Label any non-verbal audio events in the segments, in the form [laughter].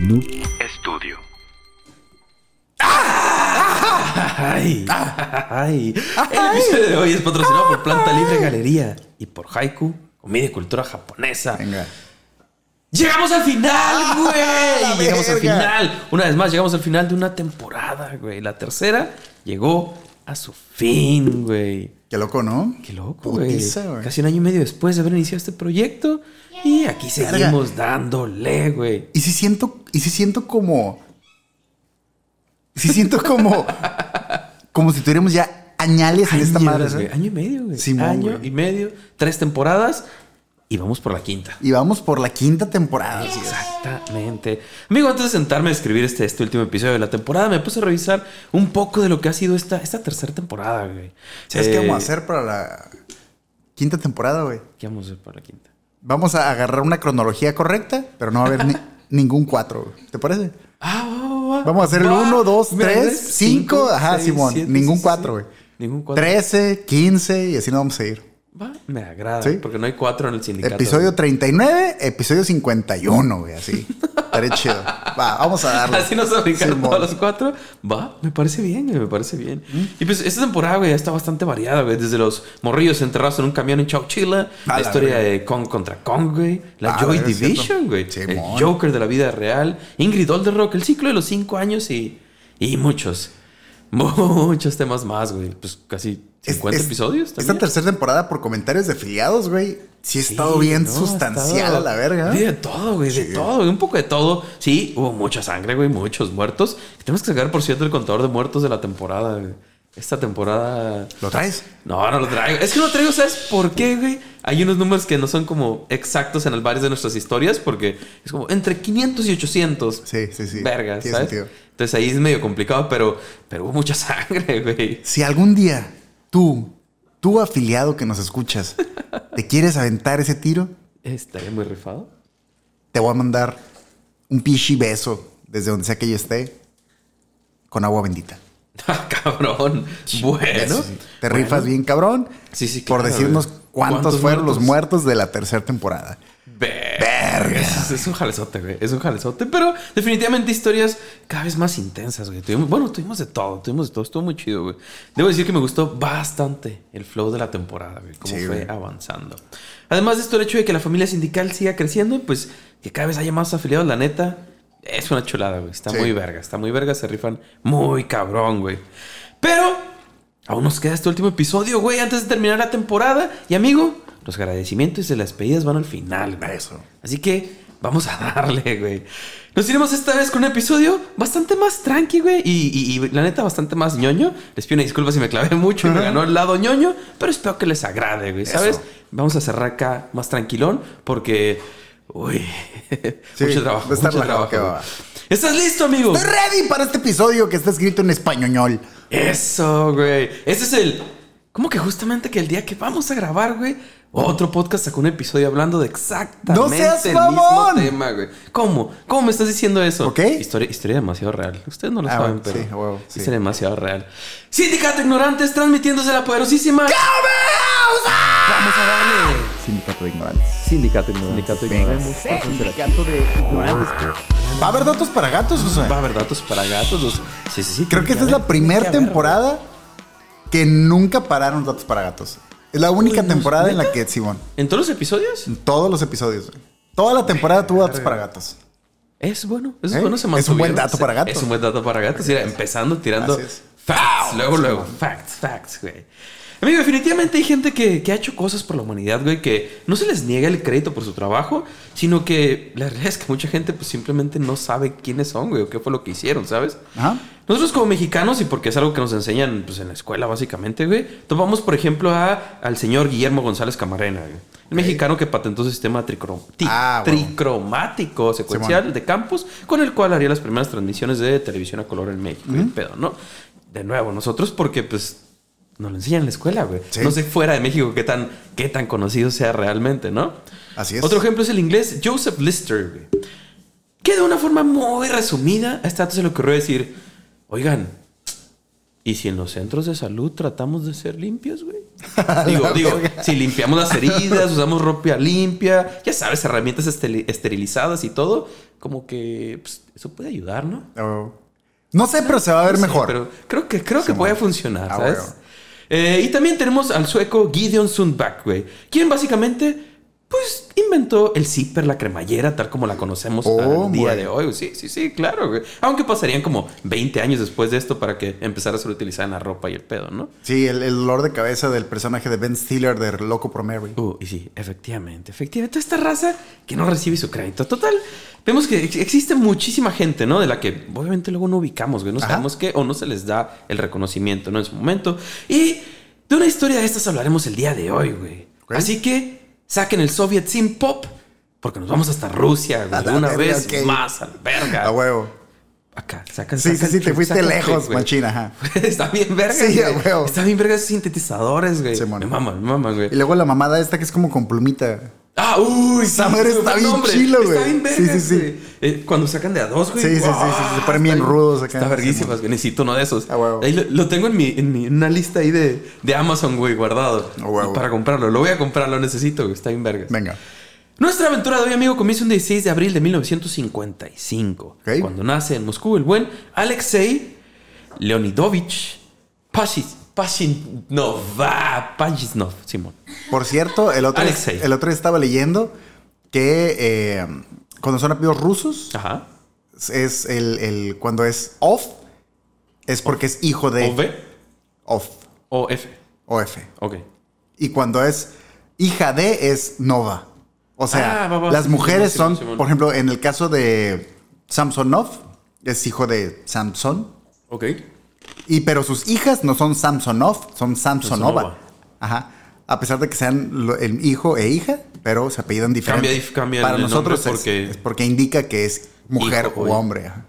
Noob Studio. Ay, ay. El episodio de hoy es patrocinado por Planta Libre Galería y por Haiku, comida y cultura japonesa. Venga. Llegamos al final, güey. la llegamos al final. Una vez más, llegamos al final de una temporada, güey. La tercera llegó a su fin, güey. Qué loco, ¿no? Qué loco, güey. Casi un año y medio después de haber iniciado este proyecto. Y aquí seguimos dándole, güey. Y si siento, y si siento como. Si siento como. como si tuviéramos ya añales en esta madre. ¿sabes? Año y medio, güey. Año y medio. Tres temporadas. Y vamos por la quinta. Y vamos por la quinta temporada. así es. Exactamente. Amigo, antes de sentarme a escribir este, este último episodio de la temporada, me puse a revisar un poco de lo que ha sido esta, esta tercera temporada, güey. ¿Sabes Eh, qué vamos a hacer para la quinta temporada, güey? ¿Qué vamos a hacer para la quinta? Vamos a agarrar una cronología correcta, pero no va a haber ni- [laughs] ningún cuatro. güey. ¿Te parece? Ah, va, va, va. Vamos a hacer el Va. 1, 2, Mira, 3, ¿ves? 5. Ajá, seis, Simón. siete, Ningún 4, sí. güey. Ningún cuatro. 13, 15 y así nos vamos a ir. Va, me agrada. Sí. Porque no hay cuatro en el sindicato. Episodio 39, episodio 51, güey, así. Estaré chido. Va, vamos a darle. Así nos brincaron Simón. todos los cuatro. Va, me parece bien, güey, me parece bien. Y pues esta temporada, güey, está bastante variada, güey. Desde los morrillos enterrados en un camión en Chowchilla, la, la historia de Kong contra Kong, güey. La Ah, Joy Division, güey. El Simón. Joker de la vida real. Ingrid Olderrock, el ciclo de los cinco años y, y muchos, [laughs] muchos temas más, güey. Pues casi 50 es- episodios Esta tercera temporada por comentarios de afiliados, güey, sí ha estado Sí, bien no, sustancial estado- a la verga. Sí, de todo, güey, de todo, güey, un poco de todo. Sí, hubo mucha sangre, güey, muchos muertos. Tenemos que sacar, por cierto, el contador de muertos de la temporada, güey. Esta temporada. ¿Lo traes? No, no lo traigo. Es que no lo traigo, ¿sabes por qué, güey? Hay unos números que no son como exactos en el varios de nuestras historias porque es como entre 500 y 800. Sí, sí, sí. Vergas, Tiene ¿sabes? sentido. Entonces ahí es medio complicado, pero, pero hubo mucha [laughs] sangre, güey. Si algún día tú, tú afiliado que nos escuchas, [laughs] te quieres aventar ese tiro, Estaría muy rifado. te voy a mandar un pichi beso desde donde sea que yo esté con agua bendita. [laughs] Ah, cabrón. Bueno. Sí, sí. Te rifas bien, cabrón. Sí, sí, Por claro, decirnos güey. cuántos, ¿Cuántos fueron los muertos de la tercera temporada. Verga. Es, es un jalezote, güey. Es un jalezote. Pero definitivamente historias cada vez más intensas, güey. Tuvimos, bueno, tuvimos de todo. Tuvimos de todo. Estuvo muy chido, güey. Debo decir que me gustó bastante el flow de la temporada, güey. Cómo Sí, fue güey. avanzando. Además de esto, el hecho de que la familia sindical siga creciendo, pues que cada vez haya más afiliados, la neta. Es una chulada, güey. Está Sí. muy verga. Está muy verga. Se rifan muy cabrón, güey. Pero Aún nos queda este último episodio, güey, antes de terminar la temporada. Y amigo, los agradecimientos y las despedidas van al final, güey. Eso. Así que vamos a darle, güey. Nos iremos esta vez con un episodio bastante más tranqui, güey. Y, y- y la neta, bastante más ñoño. Les pido una disculpa si me clavé mucho y me ganó el lado ñoño. Pero espero que les agrade, güey. ¿Sabes? Eso. Vamos a cerrar acá más tranquilón porque. Uy. [laughs] Sí, mucho trabajo. va a estar mucho trabajo. que va. güey. ¿Estás listo, amigo? Estoy ready para este episodio que está escrito en español. Eso, güey. Ese es el. Como que justamente que el día que vamos a grabar, güey, otro podcast sacó un episodio hablando de exactamente ¡No seas el mismo tema, güey. ¿Cómo? ¿Cómo me estás diciendo eso? ¿Ok? Historia, historia demasiado real. Ustedes no lo Ah, saben, bueno, pero. sí, huevo, sí. Historia demasiado real. Sindicato Ignorantes transmitiéndose la poderosísima. Vamos a darle. Sindicato de ignorantes. Sindicato Ignorantes. Sindicato Venga. Sindicato de ignorantes. ¿Va a haber datos para gatos, José? Va a haber datos para gatos. los- Sí, sí, sí. Creo que esta es la primera temporada que nunca pararon datos para gatos. Es la única Uy, no, temporada en la que, Simón. ¿En todos los episodios? en todos los episodios, güey. Toda la temporada tuvo datos para gatos. Es bueno, eso ¿Eh? es bueno, se Es un buen dato para gatos. Es un buen dato para gatos. Empezando tirando es. facts, luego, luego, facts, facts, güey. Amigo, definitivamente hay gente que, que ha hecho cosas por la humanidad, güey, que no se les niega el crédito por su trabajo, sino que la realidad es que mucha gente pues simplemente no sabe quiénes son, güey, o qué fue lo que hicieron, ¿sabes? Ajá. Nosotros como mexicanos, y porque es algo que nos enseñan pues, en la escuela básicamente, güey, tomamos por ejemplo a, al señor Guillermo González Camarena, güey. El mexicano que patentó su sistema tricro- ti- Ah, bueno. tricromático secuencial de campus, con el cual haría las primeras transmisiones de televisión a color en México. y pedo, ¿no? De nuevo, nosotros porque pues nos lo enseñan en la escuela, güey. Sí. No sé fuera de México qué tan, qué tan conocido sea realmente, ¿no? Así es. Otro ejemplo es el inglés Joseph Lister, güey. Que de una forma muy resumida, a este dato se le ocurrió decir, oigan, ¿Y si en los centros de salud tratamos de ser limpios, güey? [laughs] digo, digo, si limpiamos las heridas, usamos ropa limpia, ya sabes, herramientas esteri- esterilizadas y todo, como que pues, eso puede ayudar, ¿no? Oh. No sé, pero se va a ver No sé, mejor. pero creo que, creo que puede funcionar, Ah, ¿sabes? huevo. Eh, y también tenemos al sueco Gideon Sundback, güey. Quien básicamente, pues, inventó el zipper, la cremallera, tal como la conocemos Oh, al día de hoy. Sí, sí, sí, claro, güey. Aunque pasarían como 20 años después de esto para que empezara a ser utilizada en la ropa y el pedo, ¿no? Sí, el, el dolor de cabeza del personaje de Ben Stiller de Loco por Mary. Uh, y sí, efectivamente, efectivamente. Toda esta raza que no recibe su crédito. Total, vemos que ex- existe muchísima gente, ¿no? De la que obviamente luego no ubicamos, güey. No sabemos qué o no se les da el reconocimiento, ¿no? En su momento. Y de una historia de estas hablaremos el día de hoy, güey. Así que saquen el Soviet Sim Pop porque nos vamos hasta Rusia, güey. A la Una verga, vez más, a la verga. A huevo. Acá, sacan, Sí, sí, sí, te fuiste lejos, güey. machina, ajá. [laughs] Está bien verga, Sí, a huevo. Está bien verga esos sintetizadores, güey. Simón. me maman, me maman, güey. Y luego la mamada esta que es como con plumita. Ah, uy, Esa sí, madre su está bien chilo, güey. Está bien Sí, vergas, sí, sí. güey. Eh, cuando sacan de a dos, güey. Sí, sí, sí, sí, se ponen bien rudos acá. Está verguísimas, güey. Necesito uno de esos. Ah. Ahí lo, lo tengo en mi, en mi una lista ahí de, de Amazon, güey, guardado. Ah, huevo. Para comprarlo. Lo voy a comprar, lo necesito, güey. Está bien vergas. Venga. Nuestra aventura de hoy, amigo, comienza un 16 de abril de 1955. Ok. Cuando nace en Moscú el buen Alexei Leonidovich Pashis, Pashinov. ah, Pajisnov, Simón. Por cierto, el otro, el otro estaba leyendo que eh, cuando son apellidos rusos, Ajá. es el, el- cuando es off, es porque es hijo de O V off o F. o F. Ok. Y cuando es hija de es Nova. O sea, Ah, va, va, las mujeres Simón, son, Simón. por ejemplo, en el caso de Samsonov, es hijo de Samson. Ok. Y pero sus hijas no son Samsonov, son Samsonova. Samsonova. Ajá. A pesar de que sean lo- el hijo e hija, pero se apellidan diferente. Cambia cambia Para el nosotros nombre es- porque- es, porque indica que es mujer Hijo, o hombre. ajá.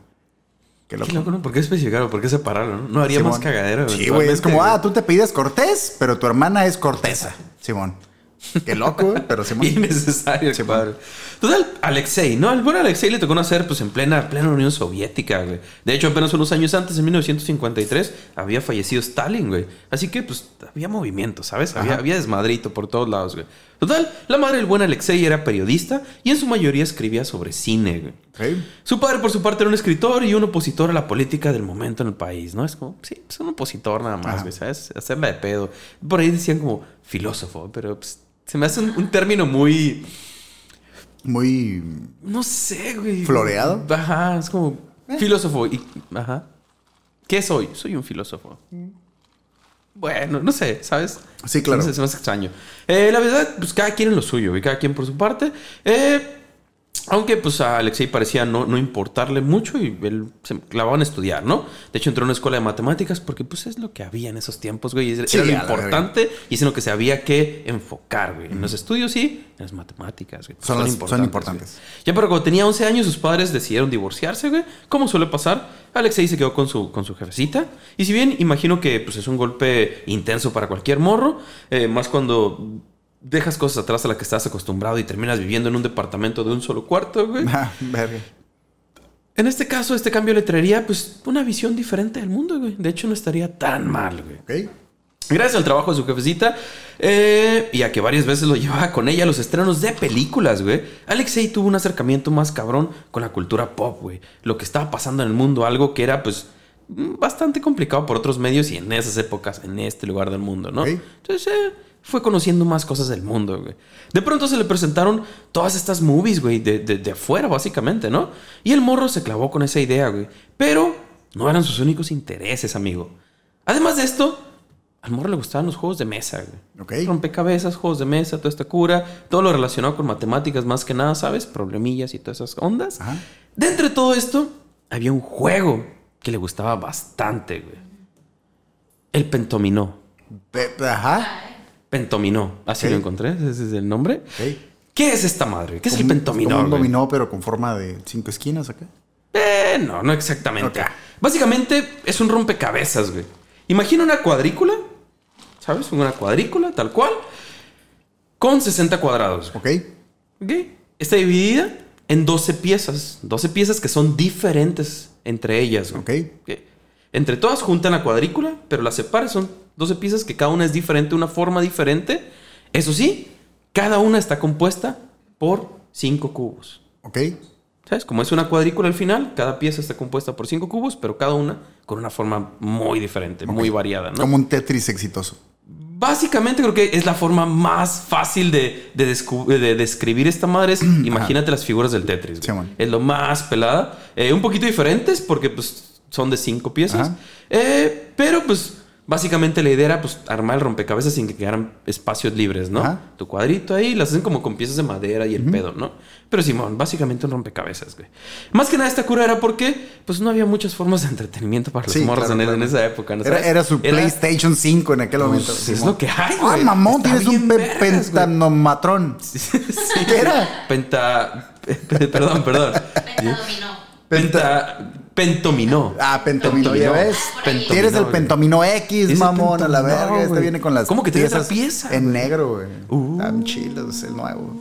Qué loco. Qué loco, ¿no? ¿Por qué especificarlo? ¿Por qué separarlo? No, no haría Simón. más cagadero. Sí, güey. Es como, ah, tú te pides Cortés, pero tu hermana es Cortesa. Simón. Qué loco, güey, pero Simón. Bien necesario, compadre. Total, Alexei, ¿no? Al buen Alexei le tocó nacer pues en plena, plena Unión Soviética, güey. De hecho, apenas unos años antes, en 1953, había fallecido Stalin, güey. Así que, pues, había movimiento, ¿sabes? Había, desmadrito por todos lados, güey. Total, la madre del buen Alexei era periodista y en su mayoría escribía sobre cine, güey. Su padre, por su parte, era un escritor y un opositor a la política del momento en el país, ¿no? Es como, sí, es un opositor nada más, Ajá. güey, ¿sabes? Hacerla de pedo. Por ahí decían como filósofo, pero pues, se me hace un, un término muy, Muy. no sé, güey. ¿Floreado? Ajá, es como filósofo y, ajá. ¿Qué soy? Soy un filósofo. Bueno, no sé, ¿sabes? Sí, claro. No sé, se me hace extraño. Eh, la verdad, pues cada quien en lo suyo, y cada quien por su parte. Eh, aunque pues a Alexei parecía no, no importarle mucho y él se clavaba en estudiar, ¿no? De hecho entró a una escuela de matemáticas porque pues es lo que había en esos tiempos, güey. Era Sí, lo importante y es en lo que se había que enfocar, güey. En los estudios sí, en las matemáticas, güey. Son las- son importantes. Ya pero cuando tenía 11 años sus padres decidieron divorciarse, güey. Como suele pasar, Alexei se quedó con su, con su jefecita. Y si bien imagino que pues, es un golpe intenso para cualquier morro, eh, más cuando dejas cosas atrás a las que estás acostumbrado y terminas viviendo en un departamento de un solo cuarto, güey. Ah, verga. En este caso, este cambio le traería pues una visión diferente del mundo, güey. De hecho, no estaría tan mal, güey. Ok. Gracias al trabajo de su jefecita eh, y a que varias veces lo [laughs] llevaba con ella a los estrenos de películas, güey. Alexei tuvo un acercamiento más cabrón con la cultura pop, güey. Lo que estaba pasando en el mundo, algo que era, pues, bastante complicado por otros medios y en esas épocas, en este lugar del mundo, ¿no? Ok. Entonces, eh, fue conociendo más cosas del mundo, güey. De pronto se le presentaron todas estas movies, güey, de, de, de afuera, básicamente, ¿no? Y el morro se clavó con esa idea, güey. Pero no eran sus únicos intereses, amigo. Además de esto, al morro le gustaban los juegos de mesa, güey. Ok. Rompecabezas, juegos de mesa, toda esta cura, todo lo relacionado con matemáticas más que nada, ¿sabes? Problemillas y todas esas ondas. Ajá. Dentro de todo esto, había un juego que le gustaba bastante, güey. El pentominó. Pe- Ajá. Pentominó. Así lo encontré, ese es el nombre. ¿Qué es esta madre? ¿Qué es el pentominó? Como un dominó, pero con forma de cinco esquinas acá. Eh, no, no exactamente. Básicamente es un rompecabezas, güey. Imagina una cuadrícula, ¿sabes? Una cuadrícula, tal cual, con 60 cuadrados. Ok. ¿Ok? Está dividida en 12 piezas. 12 piezas que son diferentes entre ellas. güey. Ok. Ok. Entre todas juntan la cuadrícula, pero las separas son 12 piezas que cada una es diferente, una forma diferente. Eso sí, cada una está compuesta por 5 cubos. Ok. ¿Sabes? Como es una cuadrícula al final, cada pieza está compuesta por 5 cubos, pero cada una con una forma muy diferente, muy variada, ¿no? Como un Tetris exitoso. Básicamente creo que es la forma más fácil de, de, describir esta madre. Es, [clears throat] imagínate las figuras del Tetris. Sí, es lo más pelada. Eh, un poquito diferentes porque pues son de cinco piezas. Eh, pero pues básicamente la idea era pues armar el rompecabezas sin que quedaran espacios libres, ¿no? Ajá. Tu cuadrito ahí, las hacen como con piezas de madera y el pedo, ¿no? Pero Simón, básicamente un rompecabezas, güey. Más que nada esta cura era porque pues no había muchas formas de entretenimiento para los Sí, morros claro, en, esa época, ¿no Era, era su PlayStation 5 en aquel momento. Pues, es Simón. lo que hay, Ah, güey. mamón, Está tienes un vergas, pentanomatrón. [laughs] Sí. ¿Qué era? Penta. [laughs] Perdón, perdón. Pentadominó. Penta. Pentominó. Ah, pentomino, ya ves. Pentomino, Tienes el güey. pentomino X, mamón, a la verga. Este viene con las ¿Cómo que tiene otra piezas pieza, En negro, güey. Uh. Están chilos, el nuevo.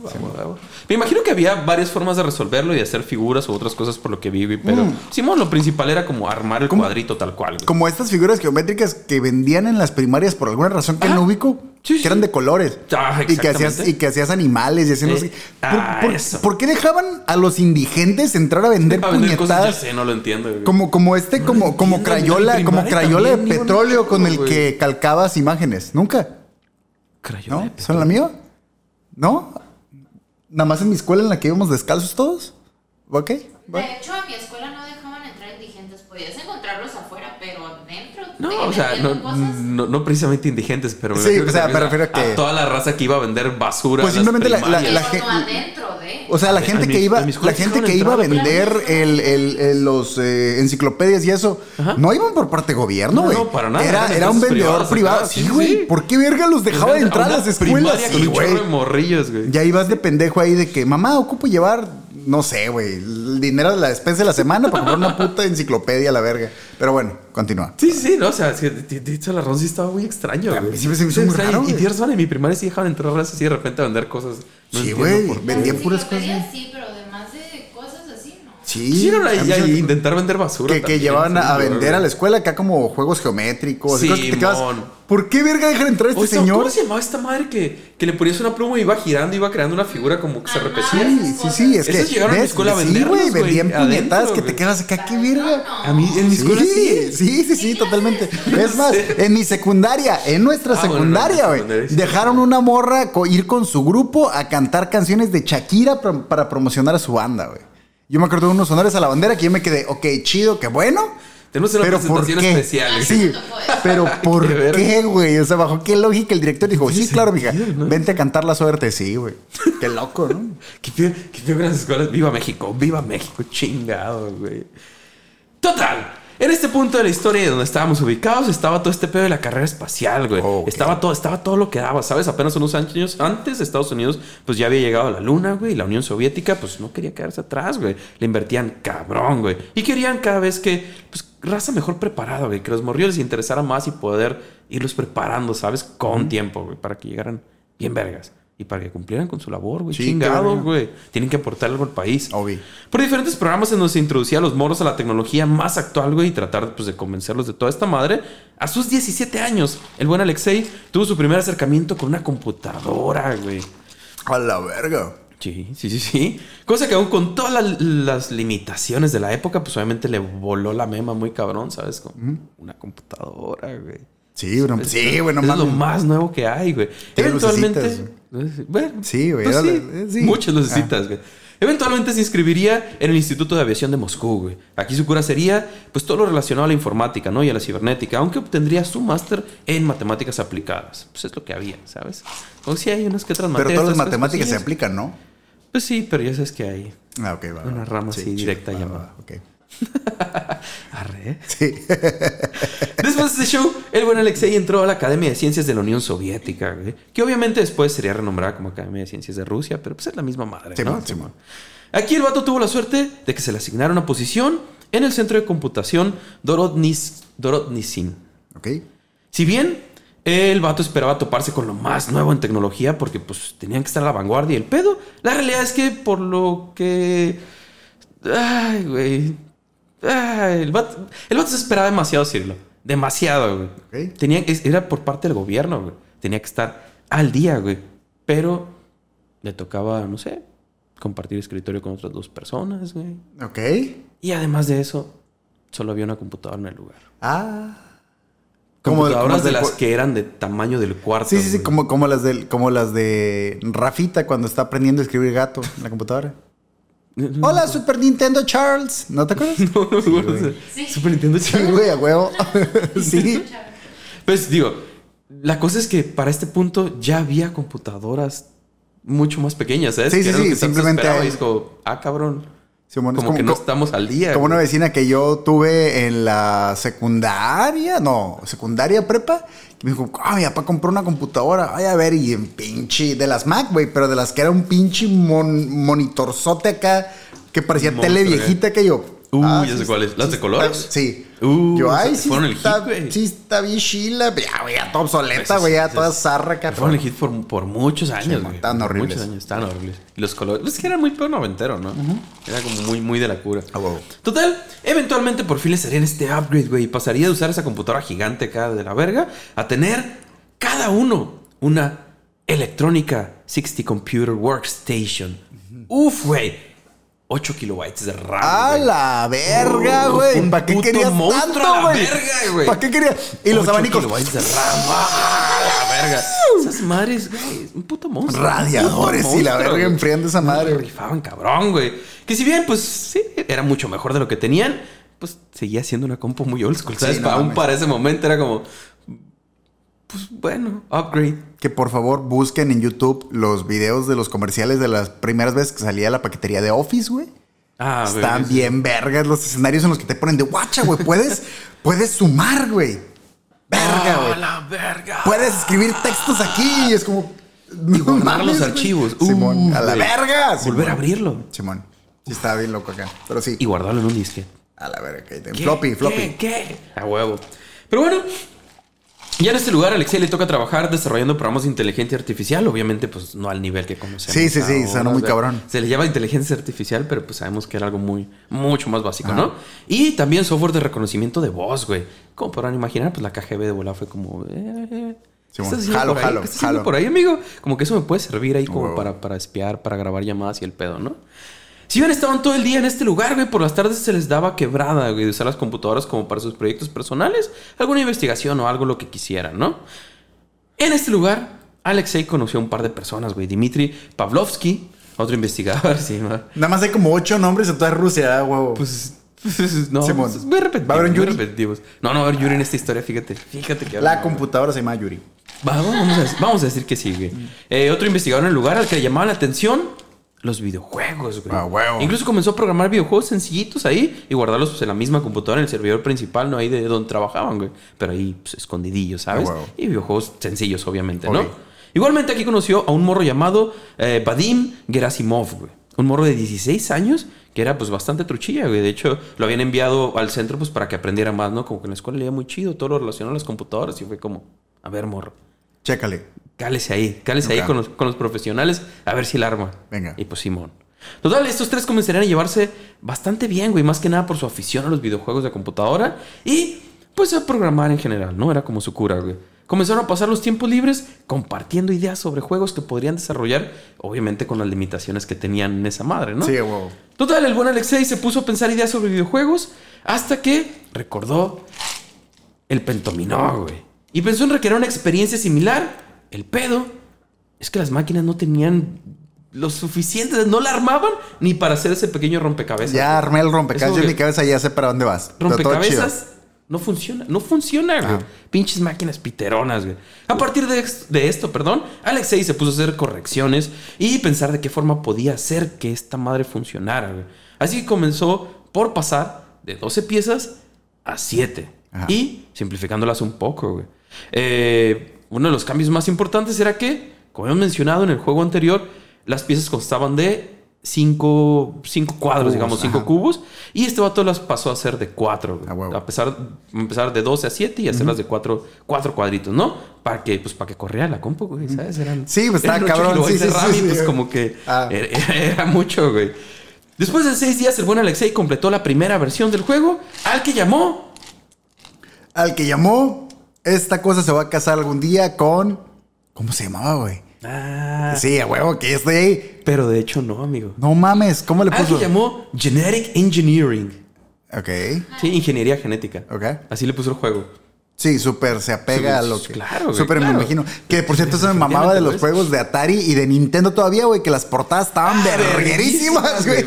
Me imagino que había varias formas de resolverlo y de hacer figuras u otras cosas por lo que vi, güey, Pero, Simón, lo principal era como armar el Mm. ¿Cómo? cuadrito tal cual. Como estas figuras geométricas que vendían en las primarias por alguna razón que Ah. no ubico, Sí, que sí. eran de colores. Ah, y, que hacías, y que hacías animales y hacías no Eh, ah, ¿Por, por- eso. por qué dejaban a los indigentes entrar a vender Para vender cosas, ya puñetadas? sé, no lo entiendo. Güey. Como, como este, No como, como entiendo, en crayola, como crayola de petróleo con el güey. que calcabas imágenes. ¿Nunca? Crayola ¿No? de ¿Son la mía? ¿No? Nada más en mi escuela en la que íbamos descalzos todos. ¿Ok? De hecho, a mi escuela no dejaban entrar indigentes. Podías encontrarlos afuera, pero dentro. No, de- o sea, no, no, no precisamente indigentes, pero me Sí, refiero o sea, me refiero a que- toda la raza que iba a vender basura. Pues a las simplemente la- la- la no gen- adentro de. O sea, la A gente mi- que iba, a la gente que iba a vender el, el- el- los eh, enciclopedias y eso, Ajá. no iban por parte de gobierno, No, güey. no, para nada, Era, era un vendedor privado. Sí, güey. sí. ¿Por qué verga los dejaban Una- entrar a las escuelas? Sí, de güey. Ya ibas de pendejo ahí de que, mamá, ocupo llevar, no sé, güey, el dinero de la despensa de la semana para comprar una puta enciclopedia a la verga. Pero bueno, continúa. Sí, sí, no, o sea, t- dicho la sí estaba muy extraño, A mí me- se me hizo muy extraño. raro, Y razón, en mi primaria sí dejaban entrar razas así de repente a vender cosas. Sí, güey, vendían puras cosas. Sí, pero además de cosas así, no. Sí. Quisieron ahí intentar vender basura. Que, que llevaban a, sí, vender a la escuela acá como juegos geométricos. y cosas que te quedas. ¿Por qué verga dejan entrar a este O sea, señor? ¿Cómo se llamaba esta madre que, que le ponías una pluma y iba girando, iba creando una figura como que se repetía? Sí, sí, sí, es que. Llegaron a mi ¿ves? escuela a Sí, venderlos, güey, vendían puñetadas que te quedas acá, qué verga. A mí en mi escuela sí. Sí, sí, sí, totalmente. Es más, Sí. en mi secundaria, en nuestra Ah, secundaria, güey, sí. dejaron una morra co- ir con su grupo a cantar canciones de Shakira pro- para promocionar a su banda, güey. Yo me acuerdo de unos honores a la bandera que yo me quedé, ok, chido, qué bueno. Tenemos una pero ¿por presentación qué? especial. güey. Sí, pero [laughs] ¿por Qué güey? O sea, bajo qué lógica el director dijo, sí, claro, mija, ¿no? vente a cantar la suerte. Sí, güey. Qué loco, ¿no? [laughs] Qué feo, qué las escuelas. Viva México, viva México, chingado, güey. Total. En este punto de la historia donde estábamos ubicados estaba todo este pedo de la carrera espacial, güey. Estaba todo, estaba todo lo que daba, ¿sabes? Apenas unos años antes Estados Unidos pues ya había llegado a la luna, güey, y la Unión Soviética pues no quería quedarse atrás, güey. Le invertían cabrón, güey. Y querían cada vez que pues raza mejor preparada, güey, que los morrillos les interesara más y poder irlos preparando, ¿sabes? Con tiempo, güey, para que llegaran bien vergas. Y para que cumplieran con su labor, güey. Chingados, güey. Tienen que aportar algo al país. Obvio. Por diferentes programas se introducía a los moros a la tecnología más actual, güey, y tratar pues, de convencerlos de toda esta madre. A sus 17 años, el buen Alexei tuvo su primer acercamiento con una computadora, güey. A la verga. Sí, sí, sí, sí. Cosa que aún con todas la- las limitaciones de la época, pues obviamente le voló la mema muy cabrón, ¿sabes? Con una computadora, güey. Sí, bueno, Es- sí, bueno, Es lo más nuevo que hay, güey. Eventualmente. Bueno, Sí, güey, pues sí, eh, sí. Muchas lucecitas, güey. Eventualmente se inscribiría en el Instituto de Aviación de Moscú, güey. Aquí su cura sería, pues, todo lo relacionado a la informática, ¿no? Y a la cibernética, aunque obtendría su máster en matemáticas aplicadas. Pues es lo que había, ¿sabes? O si hay unas que otras Pero materias. todas las matemáticas se aplican, ¿no? Pues sí, pero ya sabes que hay. Ah, ok, va. Una rama así chido, directa va, llamada. va. [laughs] Arre. Sí. [laughs] Después de ese show, el buen Alexei entró a la Academia de Ciencias de la Unión Soviética, güey, que obviamente después sería renombrada como Academia de Ciencias de Rusia, pero pues es la misma madre, Simón, ¿no? Simón. Aquí el vato tuvo la suerte de que se le asignara una posición en el centro de computación Dorodnis, Dorodnisin. Ok. Si bien el vato esperaba toparse con lo más nuevo en tecnología porque pues tenían que estar a la vanguardia y el pedo, la realidad es que por lo que... Ay, güey. Ah, el, vato, el vato se esperaba demasiado decirlo. Demasiado, güey. Ok. Tenía, era por parte del gobierno, güey. Tenía que estar al día, güey. Pero le tocaba, no sé, compartir escritorio con otras dos personas, güey. Ok. Y además de eso, solo había una computadora en el lugar. Ah. Computadoras como de del las que eran de tamaño del cuarto. Sí, sí, sí, como, como, las del, como las de Rafita cuando está aprendiendo a escribir gato en la computadora. [laughs] Hola, Super Nintendo Charles. ¿No te acuerdas? [laughs] No, no, Sí, güey. Sí. Super Nintendo Sí, Channel. güey, a huevo. [laughs] sí. Pues digo, la cosa es que para este punto ya había computadoras mucho más pequeñas, ¿sabes? Sí, Que sí, sí, simplemente hay- y es como, ah, cabrón. Simón, es como, que no estamos al día. Como una vecina que yo tuve en la secundaria, no, secundaria prepa, que me dijo, ah, mi papá compró una computadora, ay, a ver, y en pinche, de las Mac, güey, pero de las que era un pinche mon- monitorzote acá, que parecía Monstruo, tele eh. viejita que yo. Uh, ah, ya sé sí, cuáles. ¿Las de colores? sí. Uh, yo, ay, sí fueron el hit, güey. sí está bien chila, ya, güey, ya toda obsoleta, Esas- güey, ya toda zarra acá. Fueron el hit por, por muchos años, güey. estaban horribles. Muchos años, estaban horribles. Y los colores. Es que era muy peor noventero, ¿no? Era como muy, muy de la cura. Ah, huevo. Total, eventualmente por fin les harían este upgrade, güey. Y pasaría de usar esa computadora gigante acá de la verga a tener cada uno una electrónica 60 Computer Workstation. Uf, güey. 8 kilobytes de RAM. A la verga, güey. un ¿Para qué puto querías monstruo tanto, a güey? ¿Para qué querías? Y los 8 abanicos. kilobytes de RAM. ¡Ah, la verga! Esas madres, güey. Un puto monstruo. Radiadores puto y la verga enfriando esa madre. Rifaban cabrón, güey. Que si bien, pues sí, era mucho mejor de lo que tenían, pues seguía siendo una compu muy old school. ¿Sabes? Sí, no Aún para ese momento era como. Pues bueno, upgrade. Que por favor busquen en YouTube los videos de los comerciales de las primeras veces que salía la paquetería de Office, güey. Ah, Están güey, bien vergas los escenarios en los que te ponen de guacha, güey. Puedes, [laughs] puedes sumar, güey. Verga, ¡Ah, güey. la verga! Puedes escribir textos aquí y es como. Y guardar mames, los güey. archivos. Simón, Uh, a la güey. verga. Volver a abrirlo. Simón. Sí, estaba bien loco acá. Pero sí. Y guardarlo en un disque. A la verga. Floppy, floppy. ¿Qué? ¿Qué? A huevo. Pero bueno, ya en este lugar a Alexei le toca trabajar desarrollando programas de inteligencia artificial. Obviamente, pues no al nivel que conocemos. Sí, sí, sí, sonó muy cabrón. Se le llama inteligencia artificial, pero pues sabemos que era algo muy, mucho más básico, ¿no? Y también software de reconocimiento de voz, güey. Como podrán imaginar, pues la KGB de volada fue como... eh, eh, ¿Qué Simón, estás jalo, por ahí? jalo, ¿Qué estás jalo. por ahí, amigo? Como que eso me puede servir ahí como para, para espiar, para grabar llamadas y el pedo, ¿no? Si bien estaban todo el día en este lugar, güey, por las tardes se les daba quebrada, güey, de usar las computadoras como para sus proyectos personales, alguna investigación o algo lo que quisieran, ¿no? En este lugar, Alexei conoció a un par de personas, güey. Dimitri Pavlovsky, otro investigador, [laughs] sí, ma. Nada más hay como ocho nombres en toda Rusia, ¿eh, huevo. Pues, pues, no, Simón. pues, es muy repetitivo. ¿Va a haber Yuri? repetitivos. No, no va a haber Yuri en esta historia, fíjate. Fíjate que... la computadora se llama Yuri. Va, vamos, a, vamos a decir que sí, güey. Eh, otro investigador en el lugar al que le llamaba la atención los videojuegos, güey. Ah, huevo. Incluso comenzó a programar videojuegos sencillitos ahí y guardarlos pues, en la misma computadora, en el servidor principal, no ahí de donde trabajaban, güey. Pero ahí, pues, escondidillos, ¿sabes? Ah. Y videojuegos sencillos, obviamente. ¿no? Igualmente aquí conoció a un morro llamado eh, Vadim Gerasimov, güey. Un morro de 16 años que era pues bastante truchilla, güey. De hecho, lo habían enviado al centro pues para que aprendiera más, ¿no? Como que en la escuela le iba muy chido todo lo relacionado a las computadoras y fue como, a ver, morro. Chécale. Cálese ahí, cálese ahí con los, con los profesionales a ver si la arma. Venga. Y pues Simón. Total, estos tres comenzarían a llevarse bastante bien, güey. Más que nada por su afición a los videojuegos de computadora y pues a programar en general, ¿no? Era como su cura, güey. Comenzaron a pasar los tiempos libres compartiendo ideas sobre juegos que podrían desarrollar, obviamente con las limitaciones que tenían en esa madre, ¿no? Sí, huevo. Total, el buen Alexei se puso a pensar ideas sobre videojuegos hasta que recordó el pentominó, güey. Y pensó en requerir una experiencia similar. El pedo es que las máquinas no tenían lo suficiente, no la armaban ni para hacer ese pequeño rompecabezas. Ya armé el rompecabezas en mi cabeza, ya sé para dónde vas. Rompecabezas no funciona, no funciona, güey. Ah. Pinches máquinas piteronas, güey. A partir de, de esto, perdón, Alexei se puso a hacer correcciones y pensar de qué forma podía hacer que esta madre funcionara, güey. Así que comenzó por pasar de 12 piezas a 7 Ajá. y simplificándolas un poco, güey. Eh, uno de los cambios más importantes era que, como hemos mencionado en el juego anterior, las piezas constaban de 5 cuadros, Cubos, digamos, 5 ajá. cubos. Y este vato las pasó a hacer de 4. A pesar, empezar de 12 a 7 y hacerlas de 4 cuatro cuadritos, ¿no? Para que, pues, para que corriera la compu, güey, ¿sabes? Eran, Sí, pues, estaba cabrón, sí, sí, RAM sí, y, pues como que Ah. era, era mucho, güey. Después de seis días, el buen Alexei completó la primera versión del juego, al que llamó Al que llamó, esta cosa se va a casar algún día con. ¿Cómo se llamaba, güey? Ah, Sí, a huevo, que estoy ahí. pero de hecho no, amigo. No mames, ¿cómo le Al puso? que llamó Genetic Engineering. Ok, Sí, ingeniería genética. ok. Así le puso el juego. Sí, súper se apega a lo que. claro, güey, Súper claro. me imagino. Que por cierto, eso me mamaba de los juegos de Atari y de Nintendo todavía, güey, que las portadas estaban Ah, verguerísimas, güey.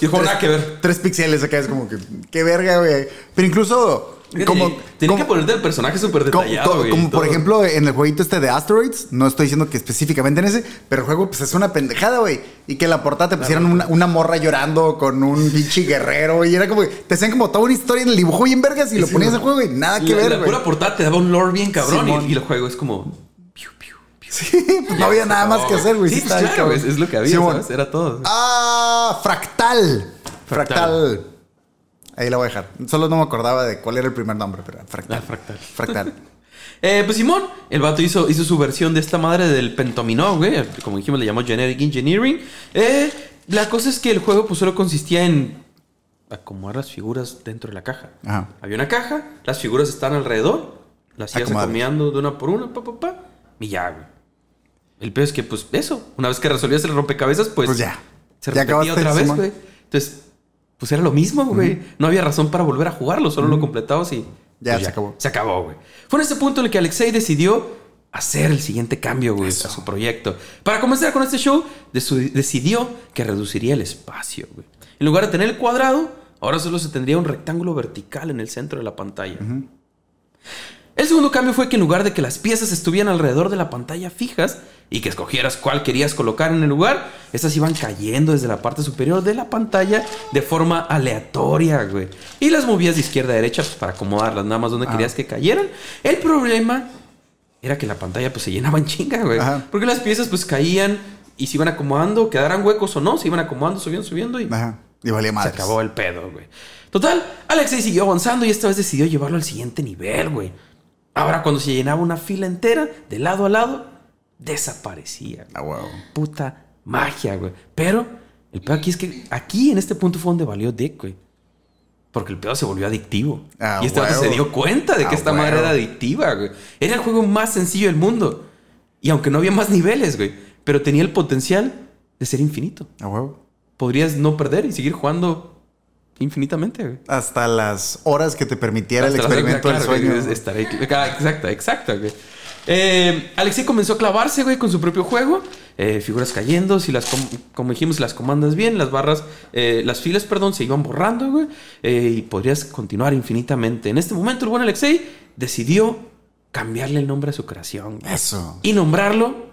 Y juego nada que ver. Tres píxeles acá es como que. Qué verga, güey. Pero incluso. Como, que ponerte el personaje súper detallado, como- güey, como y por ejemplo en el jueguito este de Asteroids, no estoy diciendo que específicamente en ese, pero el juego pues es una pendejada, güey. Y que en la portada te pusieran una, una morra llorando con un pinche guerrero y era como, que te hacían como toda una historia en el dibujo bien vergas y lo Sí, ponías en juego y nada que la, ver, la güey. pura portada te daba un lore bien cabrón Simón. y, y el juego es como... Sí, [laughs] pues no había nada más que hacer, güey. Sí, claro, es, es lo que había. ¿sabes? Era todo. Ah, fractal. fractal. Fractal. Ahí la voy a dejar. Solo no me acordaba de cuál era el primer nombre, pero fractal. Fractal. Fractal. [laughs] Eh, pues Simón, el vato hizo, hizo su versión de esta madre del pentominó, güey. Como dijimos, le llamó Generic Engineering. Eh, la cosa es que el juego pues solo consistía en acomodar las figuras dentro de la caja. Ajá. Había una caja, las figuras están alrededor, las ibas Acomodadas. acomiando de una por una, pa, pa, pa, y ya, güey. El peor es que, pues, eso, una vez que resolvías el rompecabezas, pues, Pues ya. se repetía otra vez, güey. Entonces, pues era lo mismo, güey. No había razón para volver a jugarlo, solo lo completabas y Ya, pues se acabó. Se acabó, güey. Fue en ese punto en el que Alexei decidió hacer el siguiente cambio, güey, a su proyecto. Para comenzar con este show, decidió que reduciría el espacio, güey. En lugar de tener el cuadrado, ahora solo se tendría un rectángulo vertical en el centro de la pantalla. El segundo cambio fue que en lugar de que las piezas estuvieran alrededor de la pantalla fijas y que escogieras cuál querías colocar en el lugar, estas iban cayendo desde la parte superior de la pantalla de forma aleatoria, güey. Y las movías de izquierda a derecha pues, para acomodarlas nada más donde Ah. querías que cayeran. El problema era que la pantalla pues se llenaba en chinga, güey. Ajá. Porque las piezas pues caían y se iban acomodando, quedaran huecos o no, se iban acomodando, subiendo, subiendo y Ajá. Y valía se acabó el pedo, güey. Total, Alexei siguió avanzando y esta vez decidió llevarlo al siguiente nivel, güey. Ahora, cuando se llenaba una fila entera, de lado a lado, desaparecía. Ah, huevo. Puta magia, güey. Pero el pedo aquí es que aquí en este punto fue donde valió Dick, güey. Porque el pedo se volvió adictivo. Ah, y este huevo. se dio cuenta de que Ah, esta madre era adictiva, güey. Era el juego más sencillo del mundo. Y aunque no había más niveles, güey, pero tenía el potencial de ser infinito A huevo. podrías no perder y seguir jugando infinitamente, güey. Hasta las horas que te permitiera el Hasta las- experimento del sueño. es- estaré- ah, exacto, exacto, güey. Eh, Alexei comenzó a clavarse, güey, con su propio juego. Eh, figuras cayendo, si las, com- como dijimos, las comandas bien, las barras, eh, las filas, perdón, se iban borrando, güey. y podrías continuar infinitamente. En este momento, el buen Alexei decidió cambiarle el nombre a su creación. güey, Eso. Y nombrarlo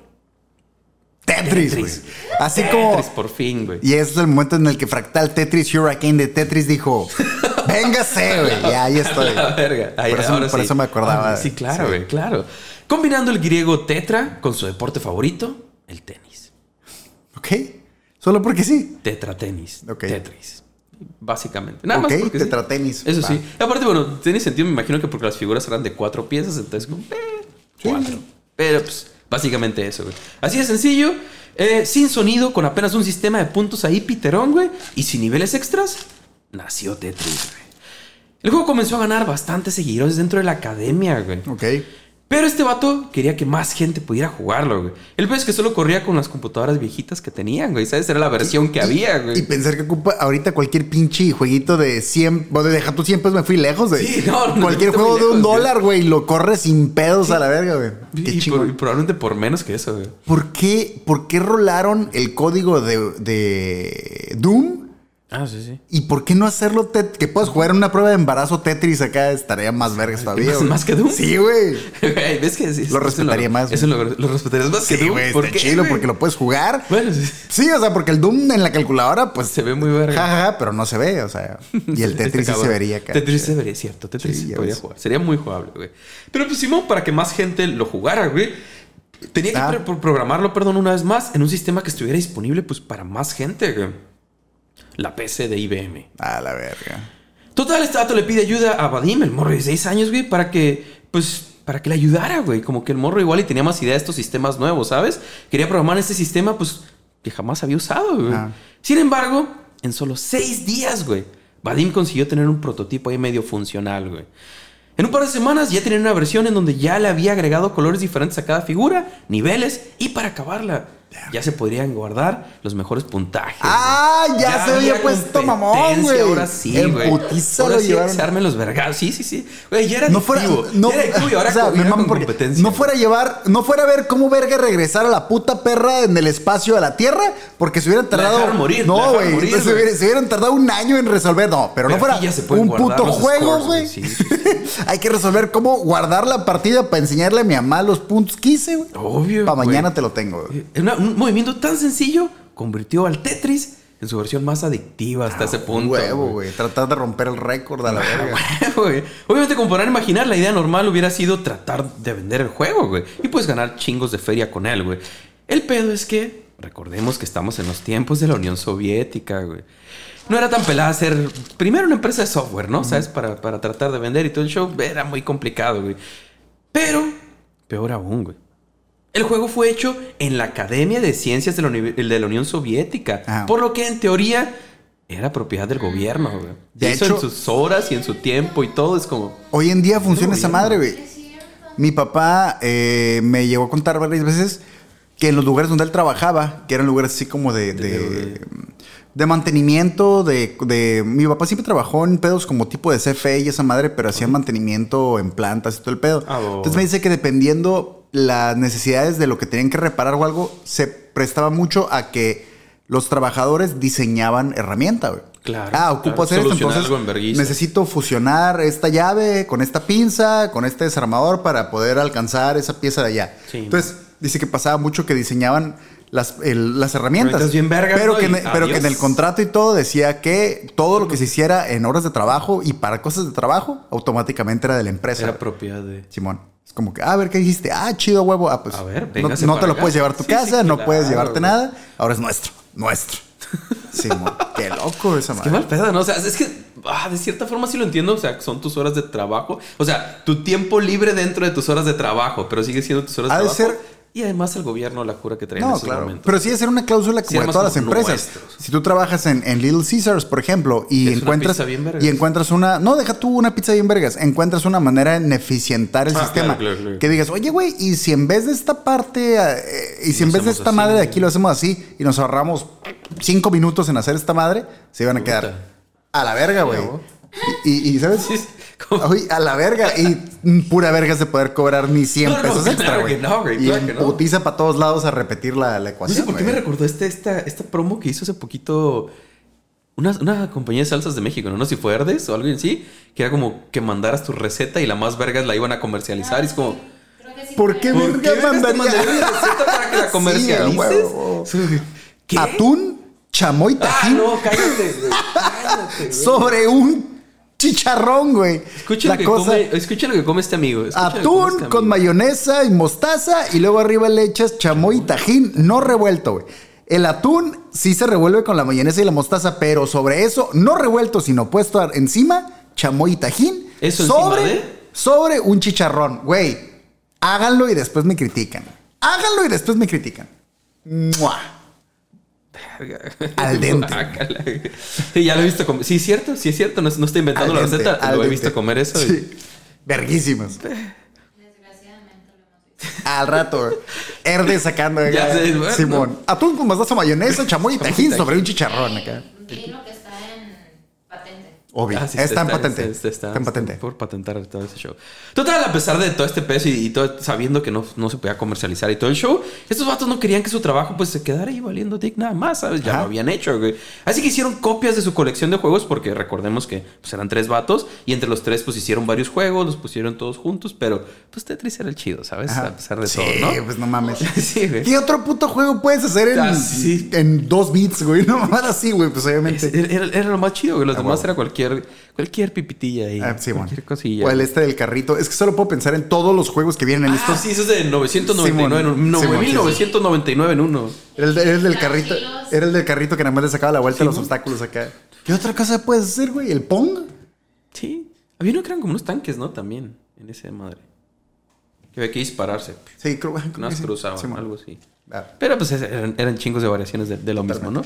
Tetris, güey. Tetris. Así Tetris, como. por fin, güey. Y ese es el momento en el que Fractal Tetris Hurricane de Tetris dijo: Véngase, güey. Ya, ahí estoy. [laughs] La verga. Ahí, Por eso- ahora por sí. eso me acordaba. Ah, sí, claro, Sí. güey, claro. Combinando el griego tetra con su deporte favorito, el tenis. Ok. Solo porque sí. Tetra tenis. Ok. Tetris. Básicamente. Nada más porque sí. tetratenis. Eso Va. sí. Aparte, bueno, tiene sentido, me imagino que porque las figuras eran de cuatro piezas, entonces como, eh, cuatro. Pero pues, básicamente eso, güey. Así de sencillo, eh, sin sonido, con apenas un sistema de puntos ahí piterón, güey, y sin niveles extras, nació Tetris, güey. El juego comenzó a ganar bastantes seguidores dentro de la academia, güey. Ok. Pero este vato quería que más gente pudiera jugarlo, güey. El peor es que solo corría con las computadoras viejitas que tenían, güey. ¿Sabes? Era la versión que había, güey. Y pensar que ocupa ahorita cualquier pinche jueguito de 100. O de deja tú 100 pesos, me fui lejos, güey. Sí, no, no, cualquier juego de un dólar, güey, lo corre sin pedos a la verga, güey. Qué y por- y probablemente por menos que eso, güey. ¿Por qué, ¿Por qué rolaron el código de, de Doom? Ah, sí, sí. ¿Y por qué no hacerlo que puedas jugar en una prueba de embarazo Tetris acá? Estaría más vergas todavía. ¿Más- más que Doom? Sí, güey. ¿Ves que sí, Lo respetaría más, Eso lo, lo respetarías más que Sí, Doom? güey, ¿Por está güey? porque lo puedes jugar. Bueno, sí. Sí, o sea, porque el Doom en la calculadora, pues. Se ve muy verga. Ja, pero no se ve, o sea. [laughs] Y el Tetris sí se vería acá. Tetris se vería, cierto. Tetris Sí, podría jugar. Sería muy jugable, güey. Pero pues Simón, para que más gente lo jugara, güey, tenía que Ah. programarlo, perdón, una vez más, en un sistema que estuviera disponible, pues, para más gente, güey. La PC de IBM. A la verga. Total, este dato le pide ayuda a Vadim, el morro de 16 años, güey, para que, pues, para que le ayudara, güey. Como que el morro igual y tenía más idea de estos sistemas nuevos, ¿sabes? Quería programar este sistema, pues, que jamás había usado, güey. Ah. Sin embargo, En solo seis días, güey. Vadim consiguió tener un prototipo ahí medio funcional, güey. En un par de semanas ya tenían una versión en donde ya le había agregado colores diferentes a cada figura, niveles y para acabarla ya se podrían guardar los mejores puntajes. Ah, ya, se había puesto mamón, güey. Ahora sí, güey. Ahora sí se armen los vergados. Sí, sí, sí. Güey, ya era No fuera, no, Ya era ahora o sea, me con competencia. no fuera a llevar, no fuera a ver cómo verga regresar a la puta perra en el espacio a la Tierra, porque se hubieran tardado. dejaron morir, la no, güey. Se, se hubieran tardado un año en resolver. No, pero, no Pero fuera ya se pueden un puto juego, güey. güey, sí. [laughs] Hay que resolver cómo guardar la partida para enseñarle a mi mamá los puntos que hice, güey. Obvio. Para mañana te lo tengo, güey. Eh, una- un movimiento tan sencillo convirtió al Tetris en su versión más adictiva hasta ese punto. Ah, Huevo, güey. Tratar de romper el récord a la verga. [laughs] güey. Obviamente, como podrán imaginar, la idea normal hubiera sido tratar de vender el juego, güey. Y pues ganar chingos de feria con él, güey. El pedo es que, recordemos que estamos en los tiempos de la Unión Soviética, güey. No era tan pelada ser primero una empresa de software, ¿no? ¿Sabes? Para, para tratar de vender y todo el show era muy complicado, güey. Pero, peor aún, güey. El juego fue hecho en la Academia de Ciencias de la, Uni- de la Unión Soviética, Ah. por lo que en teoría era propiedad del gobierno, güey. De hecho, en sus horas y en su tiempo y todo es como... Hoy en día funciona esa madre, güey. Mi papá eh, me llegó a contar varias veces que en los lugares donde él trabajaba, que eran lugares así como de, de, De- de mantenimiento, de, de- Mi papá siempre trabajó en pedos como tipo de CFE y esa madre, pero hacían mantenimiento en plantas y todo el pedo. Ah, oh. Entonces me dice que dependiendo las necesidades de lo que tenían que reparar o algo, se prestaba mucho a que los trabajadores diseñaban herramienta, güey. Claro, Ah, ocupo claro. hacer esto, entonces algo en vergüenza. necesito fusionar esta llave con esta pinza, con este desarmador para poder alcanzar esa pieza de allá. Sí. Entonces, dice que pasaba mucho que diseñaban las, el- las herramientas. Bien vergas, pero, ¿no? que, en- pero que en el contrato y todo decía que todo lo que se hiciera en horas de trabajo y para cosas de trabajo, automáticamente era de la empresa. Era propiedad de... Simón. Es como que, ah, a ver, ¿qué dijiste? Ah, chido, huevo. Ah, pues. A ver, no, no te lo acá. puedes llevar a tu Sí, sí, casa, no claro, puedes llevarte güey. nada. Ahora es nuestro. Nuestro. [laughs] Simón. Qué loco esa Qué madre. mal pedo, ¿no? O sea, es que ah, de cierta forma sí lo entiendo. O sea, son tus horas de trabajo. O sea, tu tiempo libre dentro de tus horas de trabajo, pero sigue siendo tus horas Ha de de trabajo. ser- Y además el gobierno la cura que trae en No, claro. Pero sí es una cláusula Sí, como de además todas las empresas. nuestros. Si tú trabajas en, en Little Caesars, por ejemplo, y Es una encuentras pizza bien y encuentras una, no deja tú una pizza bien vergas, encuentras una manera en eficientar el Ah, sistema, claro, claro, claro. que digas, oye, güey, y si en vez de esta parte eh, y si en vez de esta así, madre de aquí lo hacemos así y nos ahorramos cinco minutos en hacer esta madre, se iban a quedar a la verga, güey. Y, y- y, ¿sabes? Sí, Uy, a la verga. Y pura verga de poder cobrar ni 100 No, no, pesos [laughs] claro extra, que güey. no, güey, Y claro que putiza para todos lados a repetir la, la No ecuación. sé por qué me recordó este, esta, esta promo que hizo hace poquito una, una compañía de salsas de México, ¿no? No sé si fue Herdes o algo así, que era como que mandaras tu receta y la más vergas la iban a comercializar. y es como, sí ¿Por qué ¿por verga qué mandaría? una receta para que la [laughs] Sí, comercialices? huevo. ¿Qué? Atún, chamoy, Ah, tajín no, cállate, güey. Cállate, güey. [laughs] sobre un chicharrón, güey. Escuchen La lo, que cosa- come, escuchen lo que come este amigo. Atún este con mayonesa y mostaza y luego arriba le echas chamoy y tajín no revuelto, güey. El atún sí se revuelve con la mayonesa y la mostaza, pero sobre eso, no revuelto, sino puesto encima, chamoy y tajín. ¿Eso sobre, encima de? sobre un chicharrón. Güey, háganlo y después me critican. Háganlo y después me critican. ¡Mua! Al [laughs] dente. Sí, ya lo he visto comer. Sí, es cierto, sí es cierto. No, no estoy inventando Al la dente, receta. Lo he visto comer eso. y- Sí. Verguísimas. Desgraciadamente lo hemos visto. Al rato. Herde sacando. [laughs] Ya sé, bueno. Simón. Atún con mostaza, mayonesa, chamoy y [laughs] tajín sobre un chicharrón acá. Un vino que está en patente. Obvio. Ah, sí, está, en patente. Está, Está, está- en patente. Por patentar todo ese show. Total, a pesar de todo este peso y, y todo, sabiendo que no, no se podía comercializar y todo el show, estos vatos no querían que su trabajo pues se quedara ahí valiendo dick nada más, ¿sabes? Ya Ajá. lo habían hecho, güey. Así que hicieron copias de su colección de juegos porque recordemos que pues, eran tres vatos y entre los tres pues hicieron varios juegos, los pusieron todos juntos, pero pues Tetris era el chido, ¿sabes? Ajá. A pesar de sí, todo, ¿no? pues no mames. [laughs] Sí, güey. ¿Qué otro puto juego puedes hacer en, Ah, sí. en dos bits, güey? [laughs] No mamada así, güey, pues obviamente. Era, era lo más chido, güey. Los Ah, demás era cualquier, cualquier pipitilla ahí. Ah, sí, cualquier bueno. cosilla. O el este del carrito. Es que solo puedo pensar en todos los juegos que vienen en Ah, estos. sí, eso es de 999 en uno. Simón, sí, sí. 9999 en uno. Era el, del carrito. Era el del carrito que nada más le sacaba la vuelta a los obstáculos acá. ¿Qué otra cosa puedes hacer, güey? ¿El Pong? Sí. Había uno que eran como unos tanques, ¿no? También. En ese madre. Que había que dispararse. Sí, creo, Unas sí. cruzaban, Simón. algo así. Ah. Pero pues eran, eran chingos de variaciones de, de lo mismo, ¿no?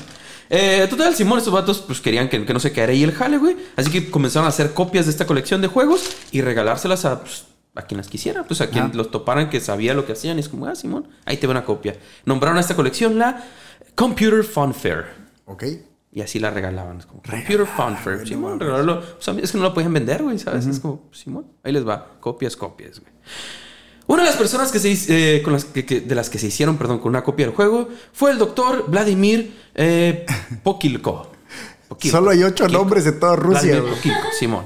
Eh, total, Simón, estos vatos pues querían que, que no se quedara ahí el jale, güey. Así que comenzaron a hacer copias de esta colección de juegos y regalárselas a, pues, a quien las quisiera. Pues a quien Ah. los toparan que sabía lo que hacían. Y es como, ah, Simón, ahí te va una copia. Nombraron a esta colección la Computer Funfair. Ok. Y así la regalaban. Es como, Computer Funfair. Simón, regalarlo. Pues, es que no la podían vender, güey, ¿sabes? Es como, Simón, ahí les va. Copias, copias, güey. Una de las personas que se, eh, con las que, que- de las que se hicieron perdón, con una copia del juego fue el doctor Vladimir eh, [laughs] Pokilko. Pokilko. Solo hay ocho Pokilko. nombres en toda Rusia. Pokilko, Simón.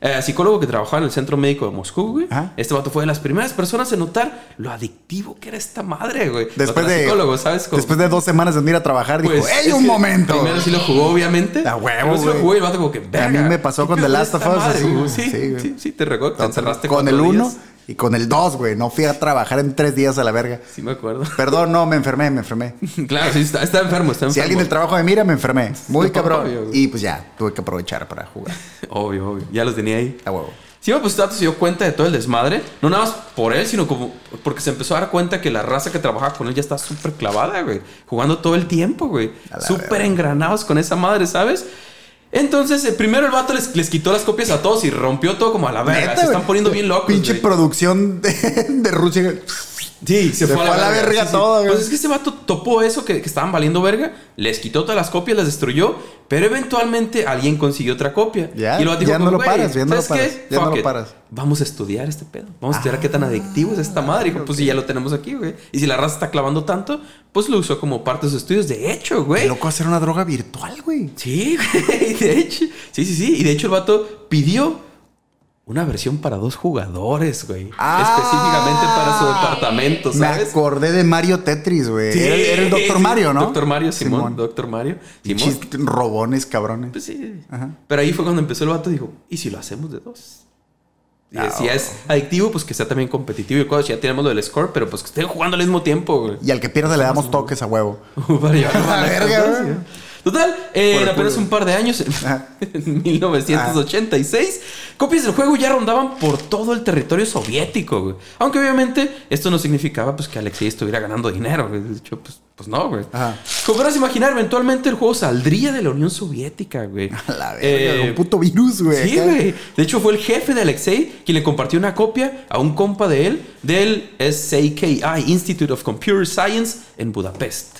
Eh, psicólogo que trabajaba en el Centro Médico de Moscú, güey. Este vato fue de las primeras personas en notar lo adictivo que era esta madre, güey. Después de, psicólogo, ¿sabes? Como- después de dos semanas de no ir a trabajar, dijo, pues, ¡Ey, es un momento! Primero sí lo jugó, obviamente. A huevo, Primero sí lo güey. jugó y el vato como que, verga. mí me pasó ¿qué con The de Last of Us, madre, así, sí, Sí, sí, sí, te regó. Te encerraste con el uno días. Y con el dos, güey. No fui a trabajar en tres días a la verga. Sí me acuerdo. Perdón, no, me enfermé, me enfermé. [laughs] claro, sí, está, está enfermo, está enfermo. Si alguien del trabajo me mira, me enfermé. Muy cabrón. obvio. Y pues ya, tuve que aprovechar para jugar. [laughs] Obvio, obvio. Ya los tenía ahí. A huevo. Sí, pues este vato se dio cuenta de todo el desmadre. No nada más por él, sino como porque se empezó a dar cuenta que la raza que trabajaba con él ya está súper clavada, güey. Jugando todo el tiempo, güey. Súper engranados con esa madre, ¿sabes? Entonces, eh, primero el vato les, les quitó las copias a todos y rompió todo como a la verga. Se están poniendo bien locos. Pinche güey. producción de, [laughs] de Rusia. Sí, se, Se fue a la verga todo, güey. Pues es que ese vato topó eso que, que estaban valiendo verga, les quitó todas las copias, las destruyó, pero eventualmente alguien consiguió otra copia. Ya, y el vato ya no lo "Güey, paras, ya no lo ¿sabes qué? ya no lo it. paras". Vamos a estudiar este pedo. Vamos a estudiar qué tan adictivo es esta madre. Dijo, pues si ya lo tenemos aquí, güey. Y si la raza está clavando tanto, pues lo usó como parte de sus estudios. De hecho, Qué güey. loco hacer una droga virtual, güey. Sí, [laughs] güey. De hecho. Sí, sí, sí. Y de hecho el vato pidió una versión para dos jugadores, güey. Ah. Específicamente para su departamento, Me ¿sabes? acordé de Mario Tetris, güey. Sí, era, era el Doctor sí, Mario, ¿no? Doctor Mario, Simón. Doctor Mario. Simón. Robones, cabrones. Pues sí. Ajá. Pero ahí fue cuando empezó el vato y dijo, ¿y si lo hacemos de dos? Y Ah, si es adictivo, pues que sea también competitivo y cosas. Ya tenemos lo del score, pero pues que estén jugando al mismo tiempo, güey. Y al que pierda le damos toques a huevo. [laughs] [laughs] A Verga, güey. Total, eh, en el apenas un par de años, en- Ajá. [laughs] en 1986, copias del juego ya rondaban por todo el territorio soviético, güey. Aunque obviamente esto no significaba pues que Alexei estuviera ganando dinero, güey. De hecho, pues, pues no, güey. Ajá. Como podrás imaginar, eventualmente el juego saldría de la Unión Soviética, güey. [laughs] A la verga, Eh, un puto virus, güey. Sí, güey. De hecho, fue el jefe de Alexei quien le compartió una copia a un compa de él del SAKI, Institute of Computer Science, en Budapest,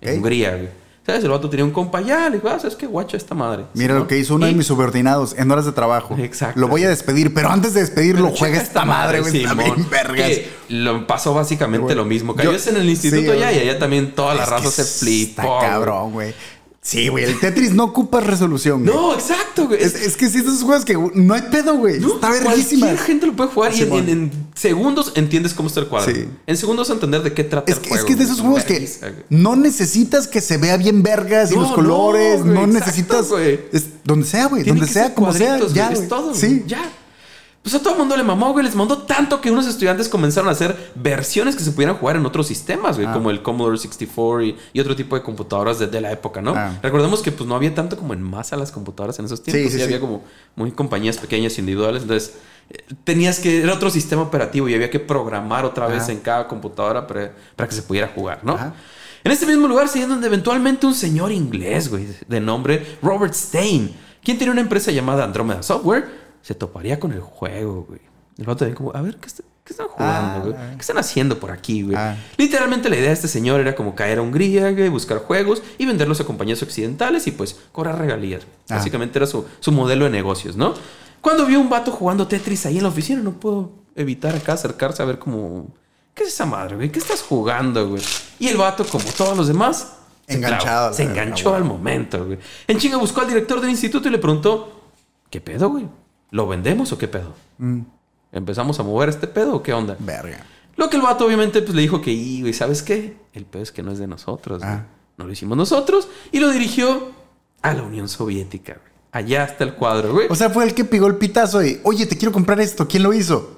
en. Hungría, güey. ¿Sabes? El vato tenía un compa allá, le dijo, ah, ¿sabes qué guacha esta madre? Mira lo que hizo uno Y- de mis subordinados en horas de trabajo. Exacto. Lo voy a despedir, pero antes de despedirlo, juega esta madre, güey. Está bien vergas. que lo pasó básicamente lo mismo. yo- Cayó en el instituto sí, allá y allá también toda la raza se flipó. Está cabrón, güey. Sí, güey. El Tetris no ocupa resolución, güey. No, exacto, güey. Es, es que sí, esos juegos que no hay pedo, güey. No, está verguísima. Cualquier gente lo puede jugar y en, Simón. en- en segundos entiendes cómo está el cuadro. Sí. En segundos entender de qué trata Es el que, juego. es que es de esos juegos que güey. no necesitas que se vea bien vergas y No, los no, colores. No, güey, exacto, necesitas. güey. es donde sea, güey. Donde sea, como sea. Ya, güey, güey. Es todo, güey. Sí. Ya. Pues a todo el mundo le mamó, güey. Les mandó tanto que unos estudiantes comenzaron a hacer versiones que se pudieran jugar en otros sistemas, güey. Ah. Como el Commodore 64 y, y otro tipo de computadoras de, de la época, ¿no? Ah. Recordemos que pues no había tanto como en masa las computadoras en esos tiempos. Sí, Sí, sí, sí. había como muy compañías pequeñas individuales. Entonces eh, tenías que... Era otro sistema operativo y había que programar otra vez Ajá. en cada computadora para, para que se pudiera jugar, ¿no? Ajá. En este mismo lugar se donde eventualmente un señor inglés, güey, de nombre Robert Stein, quien tenía una empresa llamada Andromeda Software, se toparía con el juego, güey. El vato también como, a ver, ¿qué, está- qué están jugando, Ah, güey? ah. ¿Qué están haciendo por aquí, güey? Ah. Literalmente la idea de este señor era como caer a Hungría, güey, buscar juegos y venderlos a compañías occidentales y pues cobrar regalías. Ah. Básicamente era su, su modelo de negocios, ¿no? Cuando vio un vato jugando Tetris ahí en la oficina, no puedo evitar acá acercarse a ver como... ¿Qué es esa madre, güey? ¿Qué estás jugando, güey? Y el vato, como todos los demás, se Enganchado, Se verga, enganchó al momento, güey. En chinga buscó al director del instituto y le preguntó, ¿qué pedo, güey? ¿Lo vendemos o qué pedo? Mm, ¿Empezamos a mover este pedo o qué onda? verga. Lo que el vato obviamente pues le dijo que, "Y, güey, ¿sabes qué? El pedo es que no es de nosotros. Ah. No lo hicimos nosotros y lo dirigió a la Unión Soviética, güey. Allá está el cuadro, güey. O sea, fue el que pegó el pitazo y, oye, te quiero comprar esto. ¿Quién lo hizo?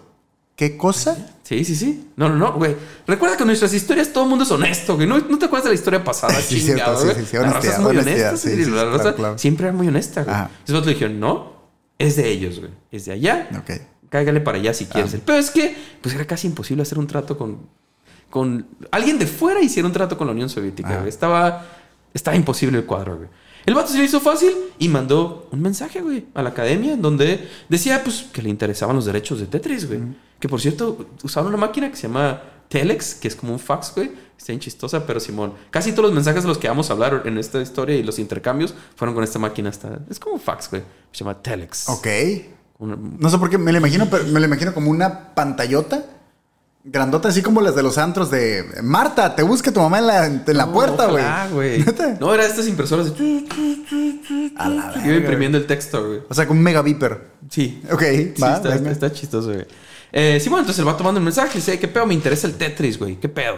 ¿Qué cosa? Sí, sí, sí. No, no, no, güey. Recuerda que en nuestras historias todo el mundo es honesto, güey. ¿No, no te acuerdas de la historia pasada? [laughs] Sí, chingado, cierto, sí, sí, La raza es muy honestidad, honesta, sí, sí, sí, La claro, raza claro. siempre era muy honesta, güey. Ajá. Le dijeron, no, es de ellos, güey. Es de allá. Ok. Cáigale para allá si Ah. quieres. Pero es que, pues era casi imposible hacer un trato con, con alguien de fuera hiciera un trato con la Unión Soviética. Ah. güey. Estaba, estaba imposible el cuadro, güey. El vato se le hizo fácil y mandó un mensaje, güey, a la academia en donde decía, pues, que le interesaban los derechos de Tetris, güey. Que por cierto, usaban una máquina que se llama Telex, que es como un fax, güey. Está bien chistosa, pero Simón, casi todos los mensajes de los que vamos a hablar en esta historia y los intercambios fueron con esta máquina. Es como un fax, güey. Se llama Telex. Ok. Una- No sé por qué, me lo imagino, pero me lo imagino como una pantallota. Grandota, así como las de los antros de Marta, te busca tu mamá en la, en la No, puerta, güey. ojalá, güey. [laughs] No, era estas impresoras de... A la Iba verga, imprimiendo el texto, güey. O sea, con un mega viper. Sí. Ok, Sí, va, está, chistoso, güey. Eh, sí, bueno, entonces el vato manda un mensaje y dice, ¿qué pedo? Me interesa el Tetris, güey. ¿Qué pedo?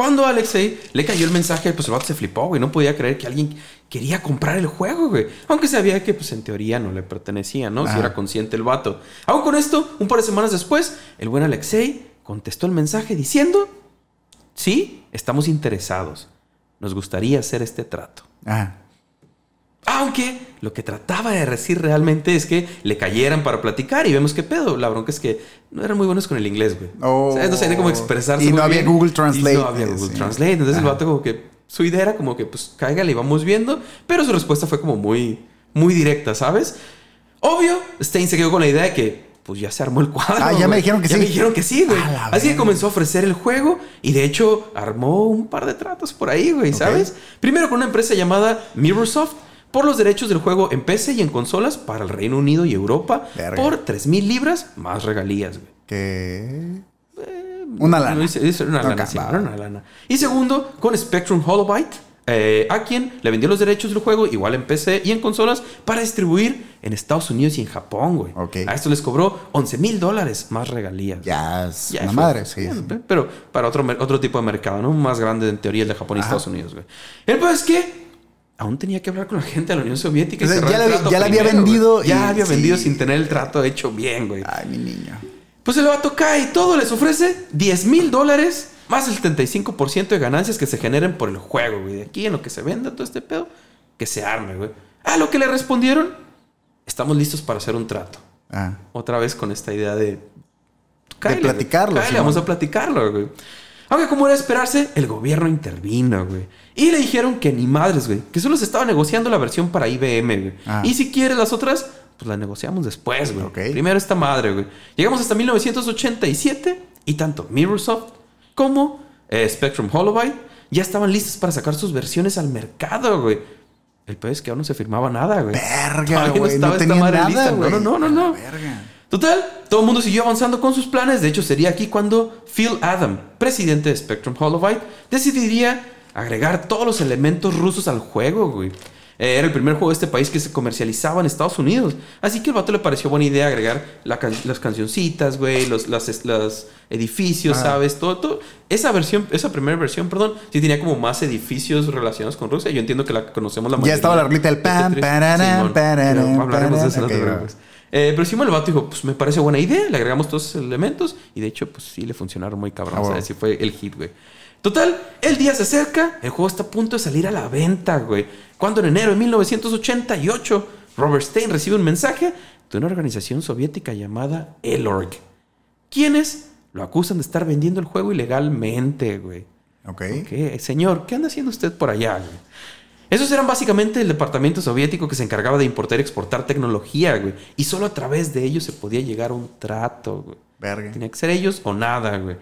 Cuando a Alexei le cayó el mensaje, pues el vato se flipó, güey. No podía creer que alguien quería comprar el juego, güey. Aunque sabía que, pues en teoría no le pertenecía, ¿no? Si era consciente el vato. Aún con esto, un par de semanas después, el buen Alexei contestó el mensaje diciendo, sí, estamos interesados. Nos gustaría hacer este trato. Ajá. Aunque lo que trataba de decir realmente es que le cayeran para platicar y vemos qué pedo. La bronca es que no eran muy buenos con el inglés, güey. Oh. O sea, no sabían cómo expresarse. Y no había bien. Google Y Translate. no había Google Sí. Translate. Entonces el vato como que su idea era como que pues cáigale y vamos viendo. Pero su respuesta fue como muy, muy directa, ¿sabes? Obvio, Stein se quedó con la idea de que pues ya se armó el cuadro. Ah, ya me dijeron que Ya sí. me dijeron que sí, güey. Así que comenzó a ofrecer el juego y de hecho armó un par de tratos por ahí, güey. ¿sabes? Primero con una empresa llamada Mirrorsoft por los derechos del juego en PC y en consolas para el Reino Unido y Europa Verga. por 3.000 libras más regalías, güey. Que. Una lana. No, dice una lana, sí, una lana. Y segundo, con Spectrum Holobyte, eh, a quien le vendió los derechos del juego igual en PC y en consolas para distribuir en Estados Unidos y en Japón, güey. A esto les cobró 11 mil dólares más regalías. Ya es madre, sí. Pero para otro, otro tipo de mercado, ¿no? Más grande en teoría el de Japón y Ajá. Estados Unidos, güey. El pues es que aún tenía que hablar con la gente de la Unión Soviética. y O sea, cerrar ya la- ya la había vendido y- Ya había sí. vendido sin tener el trato hecho bien, güey. Ay, mi niño. Pues el vato cae y todo les ofrece 10 mil dólares más el 75% de ganancias que se generen por el juego, güey. De aquí en lo que se venda todo este pedo, que se arme, güey. A lo que le respondieron, estamos listos para hacer un trato. Ah. Otra vez con esta idea de... De platicarlo, vamos a platicarlo, güey. Aunque como era esperarse, el gobierno intervino, güey. Y le dijeron que ni madres, güey. Que solo se estaba negociando la versión para IBM, güey. Ah. Y si quieres las otras, pues las negociamos después, güey. Primero esta madre, güey. Llegamos hasta 1987 y tanto Mirrorsoft como eh, Spectrum Holobyte ya estaban listos para sacar sus versiones al mercado, güey. El peor es que aún no se firmaba nada, güey. Verga, Todavía güey. No estaba esta tenía madre nada, lista. güey. No, no, no, no, no. Verga. Total, todo el mundo siguió avanzando con sus planes. De hecho, sería aquí cuando Phil Adam, presidente de Spectrum Holobyte, decidiría agregar todos los elementos rusos al juego, güey. Eh, Era el primer juego de este país que se comercializaba en Estados Unidos. Así que al vato le pareció buena idea agregar la can- las cancioncitas, güey, los las, las edificios, Ah. ¿sabes? Todo, todo. Esa versión, esa primera versión, perdón, sí tenía como más edificios relacionados con Rusia. Yo entiendo que la conocemos la Ya mayoría. estaba la rolita del de pam, Tetris. pararán, pararán, hablaremos de eso, no te pararán. Ok, preocupes. Eh, pero Simón el vato dijo, pues me parece buena idea, le agregamos todos esos elementos y de hecho pues sí le funcionaron muy cabrón, Ah, o sea, sí fue el hit, güey. Total, el día se acerca, el juego está a punto de salir a la venta, güey. Cuando en enero de 1988 Robert Stein recibe un mensaje de una organización soviética llamada Elorg, quienes lo acusan de estar vendiendo el juego ilegalmente, güey. Ok. Ok, Señor, ¿qué anda haciendo usted por allá? güey? Esos eran básicamente el departamento soviético que se encargaba de importar y exportar tecnología, güey. Y solo a través de ellos se podía llegar a un trato, güey. Verga. Tenía que ser ellos o nada, güey.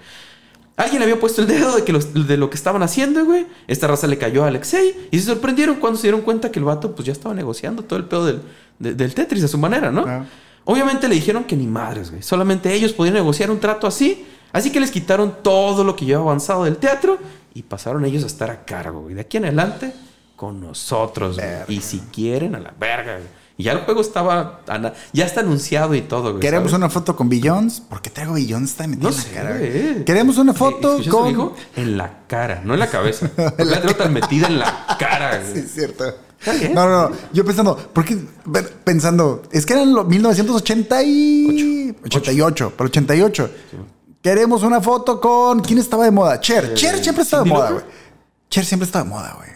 Alguien le había puesto el dedo de, que los- de lo que estaban haciendo, güey. Esta raza le cayó a Alexei y se sorprendieron cuando se dieron cuenta que el vato pues ya estaba negociando todo el pedo del, de- del Tetris a su manera, ¿no? Ah. Obviamente le dijeron que ni madres, güey. Solamente ellos podían negociar un trato así. Así que les quitaron todo lo que llevaba avanzado del teatro y pasaron ellos a estar a cargo, güey. De aquí en adelante, con nosotros, güey. Y si quieren, a la verga, güey. Y ya el juego estaba... Ya está anunciado y todo, güey. Queremos ¿sabes? una foto con Billions. ¿Por qué traigo Billions? Está metido No en la sé, cara. güey. Queremos una Eh, foto ¿escuchaste lo que con. dijo? En la cara, no en la cabeza. [laughs] Porque la tengo tan metida en la cara, [laughs] Sí, es cierto. No, no, no. Yo pensando, ¿por qué? Pensando, es que eran los 1988, pero 88. Queremos una foto con. ¿Quién estaba de moda? Cher. Cher siempre estaba de moda, güey. Cher siempre estaba de moda, güey.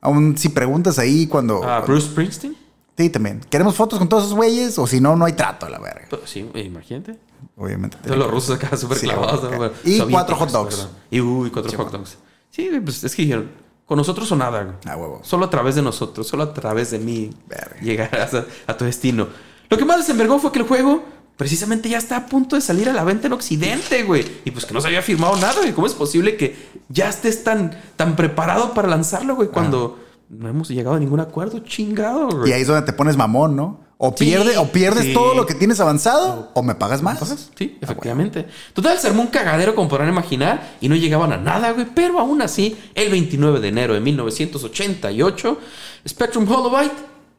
Aún si preguntas ahí cuando. Ah, Bruce Springsteen. Sí, también. ¿Queremos fotos con todos esos güeyes? O si no, no hay trato a la verga. Pero sí, imagínate. Obviamente. Todos los rusos acá súper Sí, clavados. Y cuatro hot dogs. Y uy, cuatro hot dogs. Sí, pues es que dijeron, con nosotros o nada, güey. Ah, huevo. Solo a través de nosotros, solo a través de mí Verga. llegarás a, a tu destino. Lo que más les envergó fue que el juego precisamente ya está a punto de salir a la venta en Occidente, güey. Y pues que no se había firmado nada, güey. ¿Cómo es posible que ya estés tan, tan preparado para lanzarlo, güey? Cuando no hemos llegado a ningún acuerdo, chingado, güey. Y ahí es donde te pones mamón, ¿no? O, Sí, pierde, o pierdes sí. todo lo que tienes avanzado o me pagas más. Sí, efectivamente. Total, se armó un cagadero como podrán imaginar y no llegaban a nada, güey. Pero aún así, el 29 de enero de 1988, Spectrum Holobyte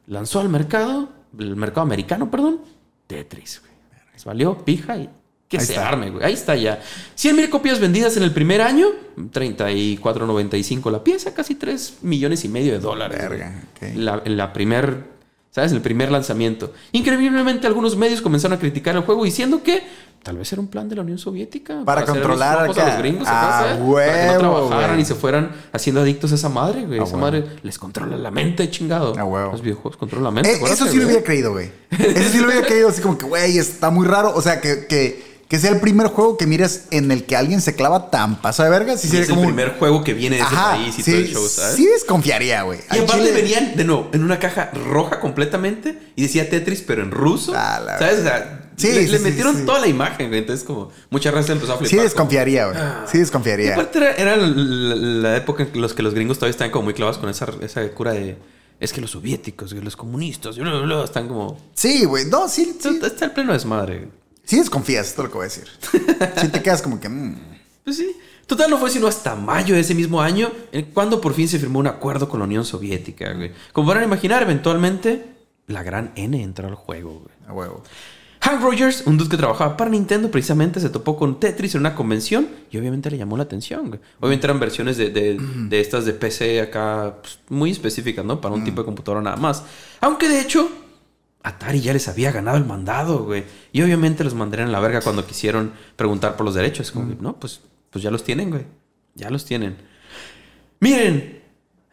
lanzó al mercado, el mercado americano, perdón, Tetris, güey. Les valió pija y que Ahí se está. arme, güey. Ahí está ya. 100 mil copias vendidas en el primer año, 34.95 la pieza, casi 3 millones y medio de dólares. Verga, ok. La, en la primer, ¿sabes? El primer lanzamiento. Increíblemente, algunos medios comenzaron a criticar el juego diciendo que tal vez era un plan de la Unión Soviética Para controlar los a los gringos, Ah, para que no trabajaran y se fueran haciendo adictos a esa madre, güey. Ah, esa madre les controla la mente, chingado. Ah, huevo. Los videojuegos controlan la mente. Eh, eso sí lo hubiera creído, güey. Eso sí lo hubiera creído, así como que, güey, está muy raro. O sea, que, que, que sea el primer juego que mires en el que alguien se clava tan paso de verga. Sí, Y sería es el como un- primer juego que viene de ese Ajá, país y sí, todo el show, ¿sabes? sí desconfiaría, güey. Y aparte chile- venían, de nuevo, en una caja roja completamente y decía Tetris, pero en ruso. Ah, la ¿Sabes? O sea, Sí, le, sí, le sí, metieron sí. toda la imagen, güey. Entonces, como mucha raza empezó a flipar. Sí como- desconfiaría, güey. Sí desconfiaría. aparte era, era la, época en los que los gringos todavía estaban como muy clavados con esa, esa cura de... Es que los soviéticos, güey, los comunistas, y bla, bla, bla, están como... Sí, güey. No, sí, sí. Está, el pleno desmadre. güey. Sí desconfías, esto es lo que voy a decir. [laughs] Sí te quedas como que... mm. Pues sí. Total, no fue sino hasta mayo de ese mismo año cuando por fin se firmó un acuerdo con la Unión Soviética, güey. Como podrán imaginar, eventualmente la gran N entró al juego, güey. A huevo. Hank Rogers, un dude que trabajaba para Nintendo, precisamente se topó con Tetris en una convención y obviamente le llamó la atención. güey. Obviamente eran versiones de, de- de estas de PC acá pues, muy específicas, ¿no? Para un tipo de computadora nada más. Aunque de hecho, Atari ya les había ganado el mandado, güey. Y obviamente los mandarían a la verga cuando quisieron preguntar por los derechos. Como no, pues, pues ya los tienen, güey. Ya los tienen. Miren.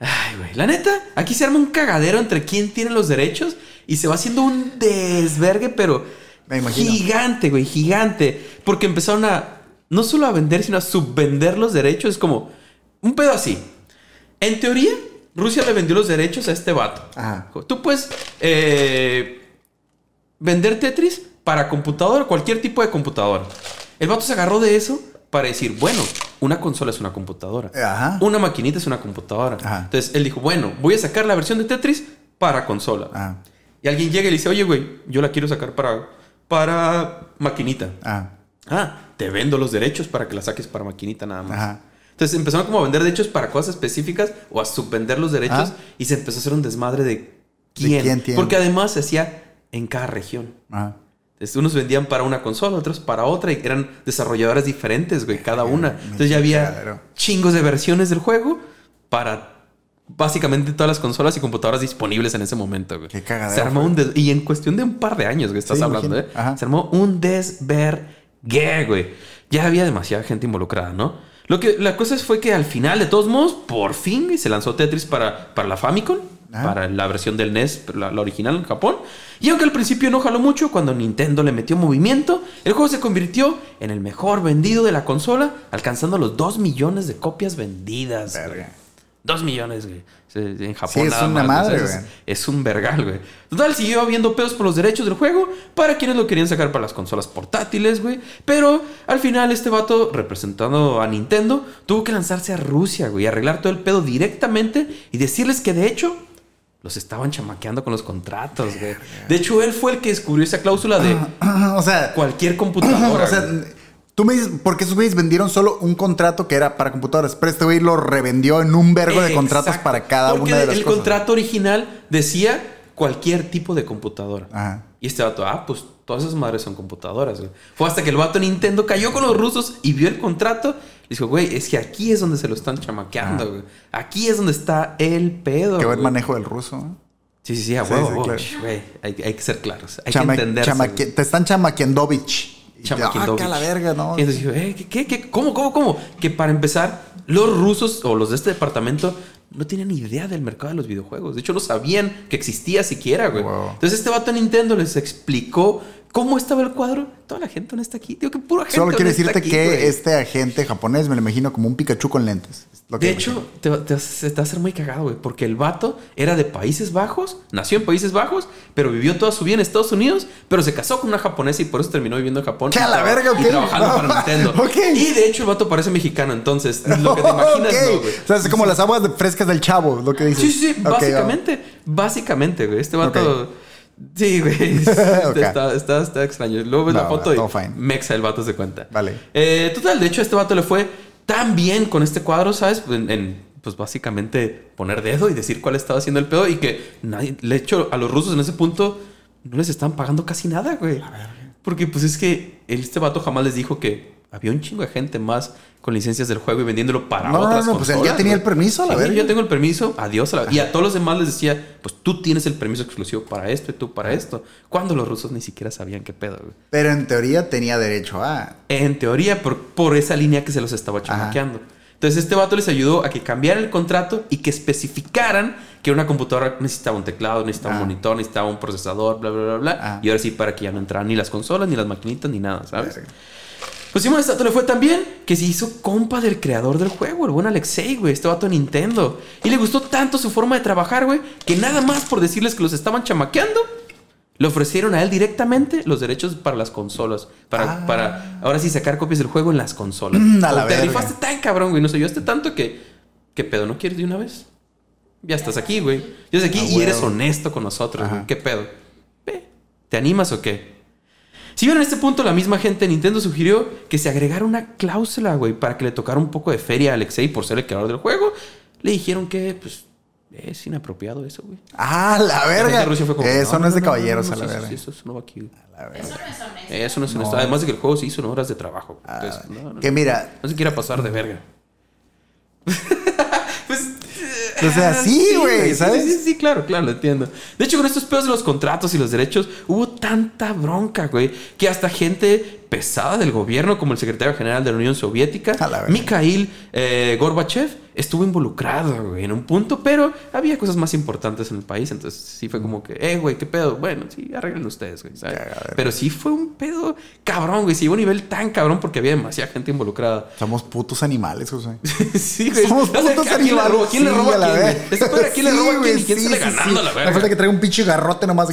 Ay, güey. La neta, aquí se arma un cagadero entre quién tiene los derechos y se va haciendo un desvergue, pero Me imagino. gigante, güey, gigante. Porque empezaron a no solo a vender, sino a subvender los derechos. Es como un pedo así. En teoría, Rusia le vendió los derechos a este vato. Ajá. Tú puedes eh, vender Tetris para computadora, cualquier tipo de computadora. El vato se agarró de eso para decir, bueno, una consola es una computadora. Ajá. Una maquinita es una computadora. Ajá. Entonces él dijo, bueno, voy a sacar la versión de Tetris para consola. Ajá. Y alguien llega y le dice, oye, güey, yo la quiero sacar para, para maquinita. Ajá. Ah, te vendo los derechos para que la saques para maquinita nada más. Ajá. Entonces empezaron como a vender derechos para cosas específicas o a subvender los derechos Ah. y se empezó a hacer un desmadre de quién. quién tiene? Porque además se hacía en cada región. Ajá. Entonces, unos vendían para una consola, otros para otra y eran desarrolladoras diferentes, güey, cada una. Entonces ya había chingos de versiones del juego para básicamente todas las consolas y computadoras disponibles en ese momento, güey. Qué cagadero Se armó un des- y en cuestión de un par de años, güey, estás Sí, hablando, imagino. ¿eh? Ajá. Se armó un desvergue, güey. Ya había demasiada gente involucrada, ¿no? Lo que la cosa fue que al final, de todos modos, por fin güey, se lanzó Tetris para, para la Famicom, Ajá. para la versión del NES, la, la original en Japón. Y aunque al principio no jaló mucho, cuando Nintendo le metió movimiento, el juego se convirtió en el mejor vendido de la consola, alcanzando los 2 millones de copias vendidas. Verga. 2 millones, güey. En Japón Sí, es nada una más, madre, güey. Es, un vergal, güey. Total, siguió habiendo pedos por los derechos del juego para quienes lo querían sacar para las consolas portátiles, güey. Pero al final este vato, representando a Nintendo, tuvo que lanzarse a Rusia, güey. y Arreglar todo el pedo directamente y decirles que de hecho... Los estaban chamaqueando con los contratos, güey. De hecho, él fue el que descubrió esa cláusula de [clears throat] o sea, cualquier computadora. [clears throat] o sea, güey. Tú me dices, ¿por qué esos güeyes vendieron solo un contrato que era para computadoras? Pero este güey lo revendió en un vergo de contratos para cada Porque una de las el cosas. contrato original decía cualquier tipo de computadora. Ajá. Y este vato, ah, pues todas esas madres son computadoras, güey. Fue hasta que el vato Nintendo cayó con los rusos y vio el contrato. Y dijo, güey, es que aquí es donde se lo están chamaqueando, güey. Aquí es donde está el pedo. Qué buen manejo del ruso. ¿eh? Sí, sí, sí, a huevo, sí, huevo. claro. Güey, hay, hay que ser claros. Hay Chama- que entenderse. güey. te están chamaquiendovich. Chamaquindovich. Ah, la verga, ¿no? Y entonces dijo, eh, ¿qué, qué, qué? ¿Cómo, cómo, cómo? Que para empezar, los rusos o los de este departamento no tenían ni idea del mercado de los videojuegos. De hecho, no sabían que existía siquiera, güey. Wow. Entonces, este vato Nintendo les explicó cómo estaba el cuadro. Toda la gente no está aquí. Digo que pura gente. Solo quiero decirte aquí, que güey. este agente japonés me lo imagino como un Pikachu con lentes. De hecho, te, te, va- se te va a hacer muy cagado, güey. Porque el vato era de Países Bajos, nació en Países Bajos, pero vivió toda su vida en Estados Unidos, pero se casó con una japonesa y por eso terminó viviendo en Japón. ¡Que y a la verga, y ok! trabajando para [laughs] Nintendo. Y de hecho, el vato parece mexicano, entonces [laughs] lo que te imaginas, Ok. no, güey. O sea, es como las aguas de- frescas del chavo, lo que dices. Sí, sí, sí, básicamente, básicamente, güey. Este vato. Sí, güey. [laughs] Está, está, está extraño. Luego ves la foto y fine. mexa el vato se cuenta. Vale. Eh, total, de hecho, a este vato le fue tan bien con este cuadro, ¿sabes? En, en, pues básicamente poner dedo y decir cuál estaba haciendo el pedo y que nadie, de hecho, a los rusos en ese punto no les estaban pagando casi nada, güey. Porque pues es que este vato jamás les dijo que había un chingo de gente más con licencias del juego y vendiéndolo para No, no, otras no, pues él ya tenía el permiso, a la Sí, verga. yo tengo el permiso, adiós. a la- Y a todos los demás les decía, pues tú tienes el permiso exclusivo para esto y tú para esto. Cuando los rusos ni siquiera sabían qué pedo, güey. Pero en teoría tenía derecho a. En teoría, por, por esa línea que se los estaba chamaqueando. Entonces, este vato les ayudó a que cambiaran el contrato y que especificaran que una computadora necesitaba un teclado, necesitaba Ah. un monitor, necesitaba un procesador, bla, bla, bla, bla. Ah. Y ahora sí, para que ya no entraran ni las consolas, ni las maquinitas, ni nada, ¿sabes? Verga. Pues Simón este vato le fue tan bien que se hizo compa del creador del juego, el buen Alexei, güey, este vato de Nintendo. Y le gustó tanto su forma de trabajar, güey, que nada más por decirles que los estaban chamaqueando, le ofrecieron a él directamente los derechos para las consolas. Para, Ah. para ahora sí sacar copias del juego en las consolas. Mm, a la Te verga. rifaste tan cabrón, güey. Nos ayudaste tanto que. ¿Qué pedo? ¿No quieres de una vez? Ya estás aquí, güey. Ya estás aquí y eres honesto con nosotros, güey. ¿Qué pedo? ¿Te animas o qué? Si bien en este punto la misma gente de Nintendo sugirió que se agregara una cláusula, güey, para que le tocara un poco de feria a Alexei por ser el creador del juego, le dijeron que, pues, es inapropiado eso, güey. Ah, la verga. fue como, Eso no, es de caballeros, no, a la verga. eso, eso no va aquí. güey. A la verga. Eso no es honesto. Eso no es honesto. No. Además de que el juego se hizo en horas de trabajo. Ah, Entonces, no, no, que mira, no se quiera pasar de verga. [laughs] O sea, sí, güey, sí, ¿sabes? Sí, sí, sí, claro, claro, lo entiendo. De hecho, con estos pedos de los contratos y los derechos, hubo tanta bronca, güey, que hasta gente pesada del gobierno, como el secretario general de la Unión Soviética. Mikhail eh, Gorbachev, estuvo involucrado, güey, en un punto, pero había cosas más importantes en el país, entonces sí fue como que, eh, güey, ¿qué pedo? Bueno, sí, arreglen ustedes, güey, ¿sabes? Pero sí fue un pedo cabrón, güey, sí un nivel tan cabrón porque había demasiada gente involucrada. somos putos animales, José. [laughs] sí, güey. Somos putos ¿a quién le animales. roba? ¿Quién le roba a quién, quién le roba a quién y quién sale ganando la Me falta que traiga un pinche garrote nomás.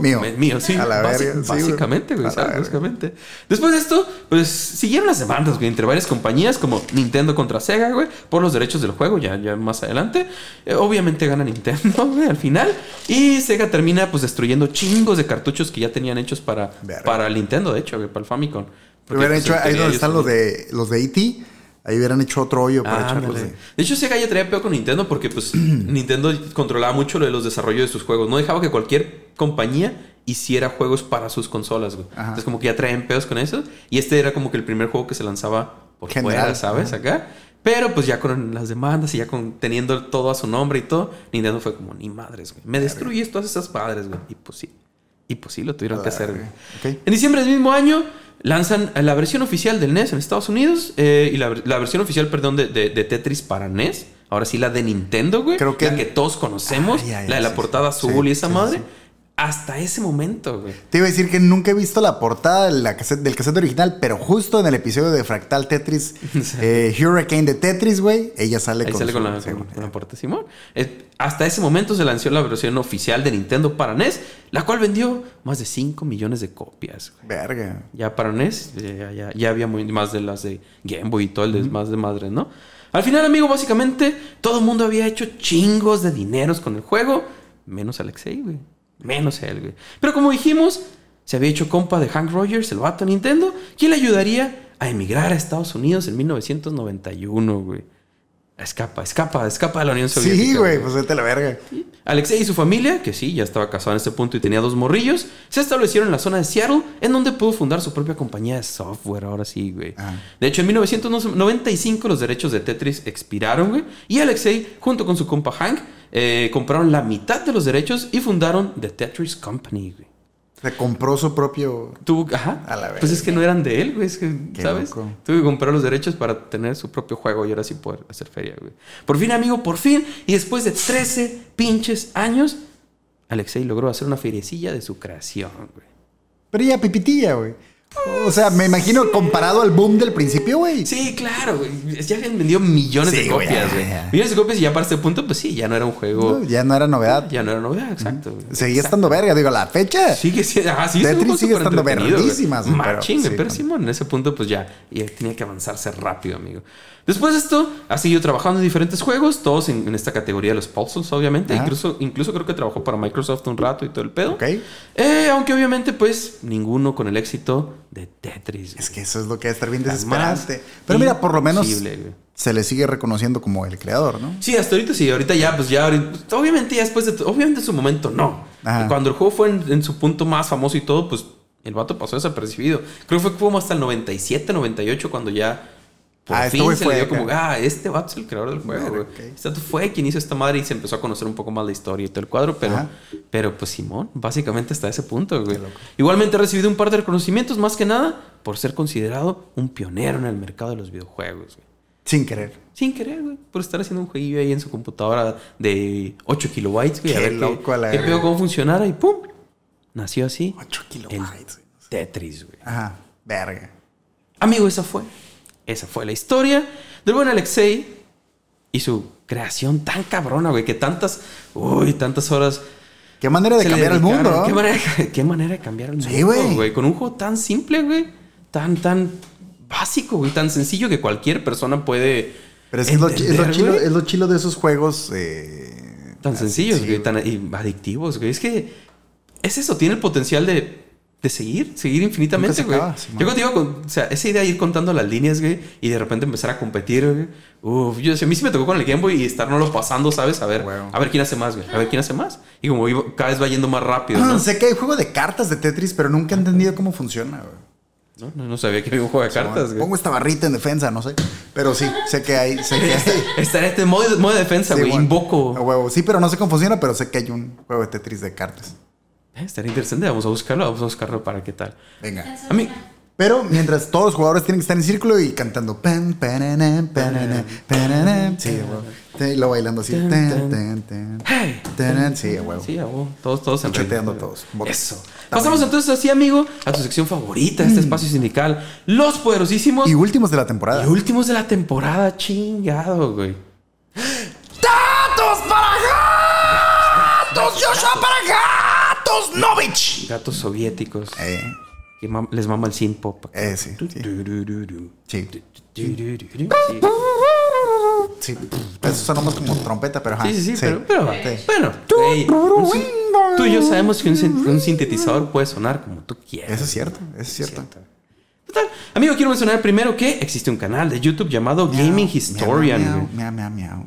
Mío. Mío, sí. A la verga. básicamente, güey. Básicamente. Después de esto, pues siguieron las demandas, güey, entre varias compañías como Nintendo contra Sega, güey, por los derechos del juego, ya, ya más adelante. Eh, obviamente gana Nintendo, [laughs] güey, al final. Y Sega termina, pues, destruyendo chingos de cartuchos que ya tenían hechos para, Verga. para el Nintendo, de hecho, güey, para el Famicom. Porque, Hubieran pues, hecho en ahí donde están los de los de E.T. Ahí hubieran hecho otro hoyo para Ah, echarlos de. De hecho, Sega ya traía peor con Nintendo porque pues [clears throat] Nintendo controlaba mucho lo de los desarrollos de sus juegos. No dejaba que cualquier compañía hiciera juegos para sus consolas, güey. Ajá. Entonces como que ya traen pedos con eso. Y este era como que el primer juego que se lanzaba por General. fuera, ¿sabes? Ajá. Acá. Pero pues ya con las demandas y ya con teniendo todo a su nombre y todo, Nintendo fue como, ni madres, güey. Me destruyes todas esas padres, güey. Y pues sí. Y pues sí, lo tuvieron que hacer, güey. En diciembre del mismo año lanzan la versión oficial del NES en Estados Unidos eh, y la, la versión oficial, perdón, de, de- de Tetris para NES. Ahora sí, la de Nintendo, güey. Creo que- La que todos conocemos. Ah, ya, ya, la de la sí, portada azul Sí, y esa sí, madre. Hasta ese momento, güey. Te iba a decir que nunca he visto la portada de la cassette- del cassette original, pero justo en el episodio de Fractal Tetris, [laughs] eh, Hurricane de Tetris, güey, ella sale Ahí con sale su- con la, sí, con- la portada Simón. Eh, hasta ese momento se lanzó la versión oficial de Nintendo para NES, la cual vendió más de 5 millones de copias, güey. Verga. Ya para NES, ya, ya- ya había muy, más de las de Game Boy y todo el desmadre de madre, ¿no? Al final, amigo, básicamente todo el mundo había hecho chingos de dineros con el juego, menos Alexei, güey. Menos él, güey. Pero como dijimos, se había hecho compa de Hank Rogers, el vato de Nintendo, quien le ayudaría a emigrar a Estados Unidos en 1991, güey. Escapa, escapa, escapa de la Unión Soviética. Sí, güey, pues vete a la verga. Alexei y su familia, que sí, ya estaba casado en este punto y tenía dos morrillos, se establecieron en la zona de Seattle, en donde pudo fundar su propia compañía de software, ahora sí, güey. Ah. De hecho, en 1995 los derechos de Tetris expiraron, güey, y Alexei, junto con su compa Hank, eh, compraron la mitad de los derechos y fundaron The Tetris Company, güey. Se compró su propio. Tuvo, ajá. A la pues es que no eran de él, güey. Es que, Qué ¿sabes? loco. Tuvo que comprar los derechos para tener su propio juego y ahora sí poder hacer feria, güey. Por fin, amigo, por fin. Y después de 13 pinches años, Alexei logró hacer una feriecilla de su creación, güey. Pero ya pipitilla, güey. O sea, me imagino comparado al boom del principio, güey. Sí, claro, güey. Ya habían vendido millones Sí, de copias, güey. Millones de copias y ya para este punto, pues sí, ya no era un juego. No, ya no era novedad. Ya no era novedad, exacto. güey. Seguía Exacto. estando verga, digo, la fecha. Sigue siendo, sigue siendo Tetris sigue estando entretenido, güey. pero- Machín, sí, pero Simón, en ese punto, pues ya, ya tenía que avanzarse rápido, amigo. Después de esto, ha seguido trabajando en diferentes juegos, todos en, en esta categoría de los puzzles, obviamente. Ajá. Incluso, incluso creo que trabajó para Microsoft un rato y todo el pedo. Ok. Eh, aunque obviamente, pues, ninguno con el éxito de Tetris. Es que eso es lo que es estar bien desesperante. Pero mira, por lo menos se le sigue reconociendo como el creador, ¿no? Sí, hasta ahorita sí, ahorita ya, pues ya, ahorita- obviamente ya después de, obviamente en su momento no. Ajá. Cuando el juego fue en, en su punto más famoso y todo, pues el vato pasó desapercibido. Creo que fue como hasta el 97, 98 cuando ya por Ah, este fin güey se fue le dio como, ah, este vato es el creador del juego, güey. ok. Este fue quien hizo esta madre y se empezó a conocer un poco más la historia y todo el cuadro, pero, Ajá. pero pues Simón, básicamente hasta ese punto, güey. Qué. Igualmente ha recibido un par de reconocimientos, más que nada, por ser considerado un pionero en el mercado de los videojuegos, güey. Sin querer. Sin querer, güey. Por estar haciendo un jueguillo ahí en su computadora de 8 kilobytes, güey. a Qué ver loco a la qué, qué pedo, cómo funcionara y ¡pum! Nació así. 8 el kilobytes. Tetris, güey. Ajá, verga. Amigo, esa fue. Esa fue la historia del buen Alexei y su creación tan cabrona, güey. Que tantas, uy, tantas horas. Qué manera de cambiar el mundo, ¿no? ¿Qué manera, [laughs] qué manera de cambiar el Sí, mundo, güey. Con un juego tan simple, güey. Tan, tan básico, güey. Tan sencillo que cualquier persona puede. Pero es, lo, es chilo, es lo chilo de esos juegos. eh, Tan sencillos, güey, tan y adictivos, güey. Es que es eso, tiene el potencial de, de seguir, seguir infinitamente, güey. yo contigo, con, o sea, esa idea de ir contando las líneas, güey, y de repente empezar a competir, güey. Uf, yo, a mí sí me tocó con el Game Boy y estarnoslo pasando, ¿sabes? A ver, a ver quién hace más, güey. A ver quién hace más. Y como iba- cada vez va yendo más rápido, ¿no? [clears throat] Sé que hay juego de cartas de Tetris, pero nunca he entendido cómo funciona, güey. ¿No? No, no sabía que había un juego de cartas, güey. Pongo esta barrita en defensa, no sé. Pero sí, sé que hay. Sé que hay. Estaré en modo, modo de defensa, Sí, güey. bueno, Invoco. a huevo. Sí, pero no sé cómo funciona, pero sé que hay un juego de Tetris de cartas. Eh, estaría interesante. Vamos a buscarlo, vamos a buscarlo para qué tal. Venga. A mí, Pero mientras todos los jugadores tienen que estar en círculo y cantando. Sí, Y luego bailando así. Sí, a huevo. Sí, a huevo. Todos, todos en Choteando todos. Eso. Pasamos entonces así, amigo, a tu sección favorita, este espacio sindical. Los poderosísimos Y y, últimos de la temporada. últimos de la temporada. Chingado, güey. Gatos! ¡Novich! Gatos soviéticos. Eh, Que mam- les mama el synth pop. Eh, sí, sí. Sí. Sí. Eso suena más como trompeta, pero ajá. Sí, sí, sí, pero, pero Sí. tú y yo sabemos que un, sin- un sintetizador puede sonar como tú quieras. Eso es cierto, eso es cierto. Total. Amigo, quiero mencionar primero que existe un canal de YouTube llamado Gaming Historian. Miau, miau.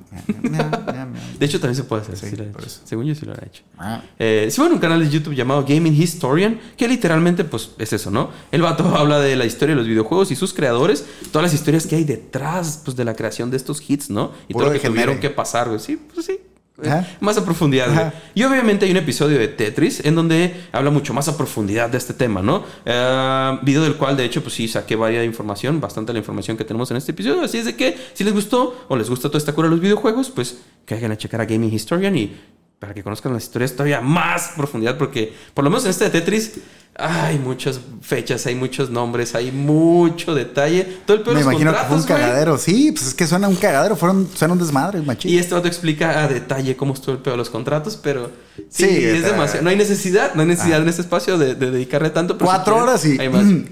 De hecho, también se puede hacer. Sí. Según yo, sí lo han hecho. Ah. Eh, sí, bueno, un canal de YouTube llamado Gaming Historian, que literalmente, pues, es eso, ¿no? El vato [laughs] habla de la historia de los videojuegos y sus creadores, todas las historias que hay detrás, pues, de la creación de estos hits, ¿no? Y Puro todo lo que degenere. tuvieron que pasar, güey. Sí, pues sí. Eh. Más a profundidad. Ajá. Y obviamente hay un episodio de Tetris en donde habla mucho más a profundidad de este tema, ¿no? Eh, video del cual, de hecho, pues sí, saqué varias información, bastante la información que tenemos en este episodio. Así es de que, si les gustó o les gusta toda esta cura de los videojuegos, pues que vayan a checar a Gaming Historian y para que conozcan las historias todavía más profundidad, porque por lo menos en este de Tetris hay muchas fechas, hay muchos nombres, hay mucho detalle. Todo el peor Me imagino que fue un güey. cagadero. Sí, pues es que suena un cagadero. Fueron, suena un desmadre, machín. Y este vato explica a detalle cómo estuvo el pedo de los contratos, pero sí, Sí, es está- demasiado. No hay necesidad, no hay necesidad en este espacio de, de dedicarle tanto. pero Cuatro horas y. Hay más. mm,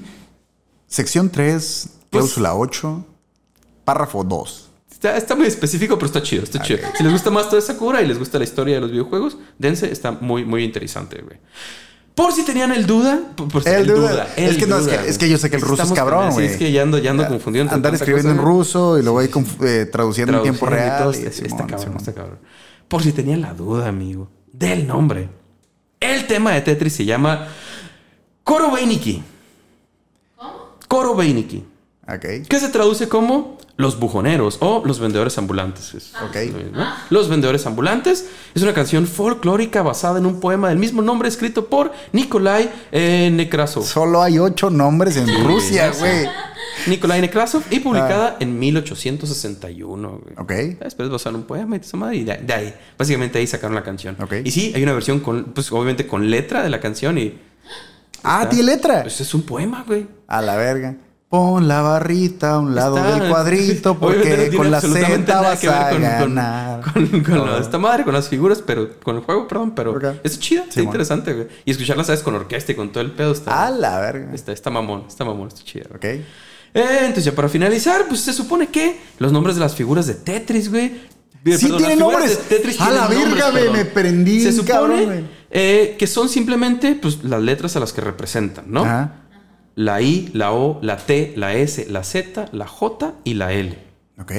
[clears throat] Sección 3, Pues- cláusula 8, párrafo 2. Está, está muy específico, pero está chido, está chido. Si les gusta más toda esa cura y les gusta la historia de los videojuegos, dense, está muy, muy interesante, güey. Por si tenían el duda, por, si El el duda. duda, Es que no, es duda, que- güey. es que yo sé que el ruso es cabrón, con- sí, güey. es que ya ando, ya ando confundido. entre Andar tanta escribiendo en cosa, güey. ruso y luego ahí conf- eh, traduciendo en tiempo Traduciendo y real. todo, y está, está Simón, cabrón, Simón. está cabrón. Por si tenían la duda, amigo, del nombre. El tema de Tetris se llama Koro Beiniki. ¿Cómo? Koro Beiniki. Ok. Que se traduce como los bujoneros o los vendedores ambulantes. Es-. Los vendedores ambulantes es una canción folclórica basada en un poema del mismo nombre escrito por Nikolai eh, Nekrasov. Solo hay ocho nombres en Rusia, güey. Nikolai Nekrasov y publicada en 1861. güey. Ok. Después basada en un poema y esa madre, y de, ahí. Básicamente ahí sacaron la canción. Ok. Y sí, hay una versión con, pues obviamente con letra de la canción y. Ah, tiene letra. Pues es un poema, güey. A la verga. Pon la barrita a un lado Está- del cuadrito [laughs] porque tiene con la Z vas a con- con- ganar. Con, con la- Oh. esta madre, con las figuras, pero con el juego, perdón, pero Ok. es chida, está Simón. interesante, güey. Y escucharla, ¿sabes? Con orquesta y con todo el pedo está. A la verga. Está, está mamón, está mamón, está chida. güey. Ok. Eh, entonces, ya para finalizar, pues se supone que los nombres de las figuras de Tetris, güey. Sí, perdón, figuras nombres. Tetris A la verga, me- perdón. me prendí, Se supone cabrón, güey. eh, que son simplemente pues, las letras a las que representan, ¿no? Ajá. La I, la O, la T, la S, la Z, la J y la L. Ok.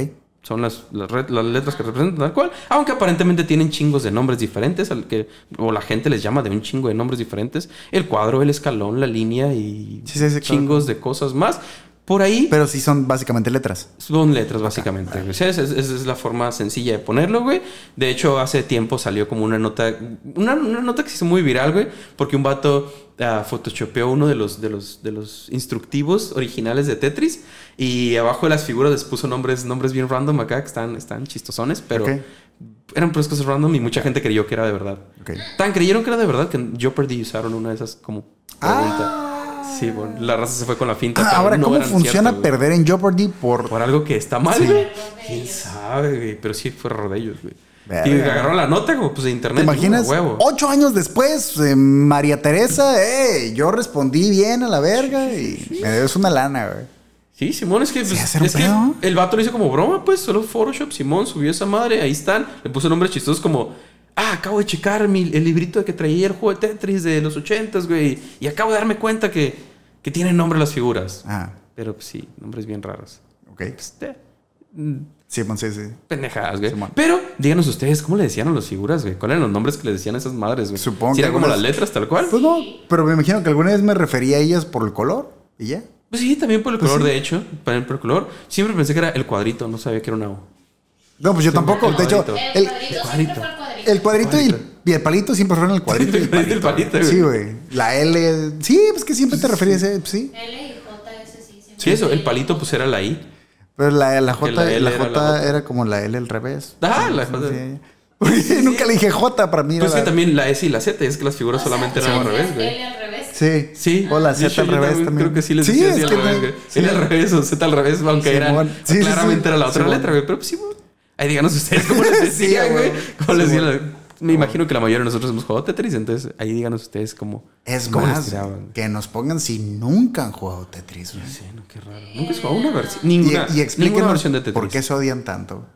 Son las, las, letras que representan tal cual, aunque aparentemente tienen chingos de nombres diferentes, al que, o la gente les llama de un chingo de nombres diferentes. El cuadro, el escalón, la línea y Sí, sí, sí, claro. chingos de cosas más. Por ahí Pero sí son básicamente letras. son letras, básicamente. Esa es, la forma sencilla de ponerlo, güey. De hecho, hace tiempo salió como una nota, una, una nota que se hizo muy viral, güey, porque un vato ah, photoshopeó uno de los, de, los, de los instructivos originales de Tetris y abajo de las figuras les puso nombres, nombres bien random acá, que están, están chistosones, pero eran puras cosas random y mucha gente creyó que era de verdad. Tan creyeron que era de verdad que en Jeopardy usaron una de esas como pregunta. Sí, bueno, la raza se fue con la finta. Ah, ahora, no ¿cómo funciona ciertas, perder en Jeopardy por... Por algo que está mal, Sí. güey. ¿Quién sabe, güey? Pero sí fue error de ellos, güey. Y agarraron la nota como pues de ¿Te internet. imaginas? Uh, huevo. Ocho años después, eh, María Teresa, eh, yo respondí bien a la verga y me debes una lana, güey. Sí, Simón, es que, pues, Sí, es que el vato lo hizo como broma, pues, solo Photoshop, Simón subió esa madre, ahí están, le puso nombres chistosos como, ah, acabo de checar mi, el librito que traía el juego de Tetris de los ochentas, güey, y acabo de darme cuenta que, que tienen nombre las figuras. Ah, Pero pues, sí, nombres bien raros. ok. Pues, eh, mm, Sí, man, sí, sí. pendejadas, güey. Pero díganos ustedes, ¿cómo le decían a las figuras, güey? ¿Cuáles eran los nombres que le decían a esas madres, güey? Supongo ¿Sí que eran como las letras tal cual? Pues no, pero me imagino que alguna vez me refería a ellas por el color y ya. Pues sí, también por el Pues color, sí. de hecho. Por el, por el color. Siempre pensé que era el cuadrito, no sabía que era una O. No, pues yo tampoco. el De hecho, cuadrito. El el, cuadrito, el cuadrito. El cuadrito y el, y el palito siempre fueron el cuadrito y el El cuadrito y el palito. palito, Sí, güey. La L. Sí, pues que siempre te referías a sí. L y J, ese sí. siempre Sí, eso, el palito pues era la I. Pero la, la J, la la, L era J era, como la L al revés. Ah, la Sí, J. sí. [laughs] Porque nunca le dije J para mí. Pues que la- también la S y la Z, es que las figuras O sea, solamente eran al revés, güey. L al revés. Sí. Sí. O la Z hecho, al revés también también. Creo que sí les Sí, decía es así al que revés, güey. sí. L al revés o Z al revés, aunque eran. Sí, sí, sí. claramente era la otra letra, güey. Pero pues sí, güey. Ahí díganos ustedes cómo les decían, [laughs] Sí, güey. güey. ¿Cómo les Simón. decían? Me imagino que la mayoría de nosotros hemos jugado Tetris, entonces ahí díganos ustedes cómo. Es cómo más, que nos pongan si nunca han jugado Tetris. güey. Sí, no, qué raro. Nunca has jugado una versión. Y, Ninguna, y ninguna explíquenos versión de Tetris. por qué se odian tanto.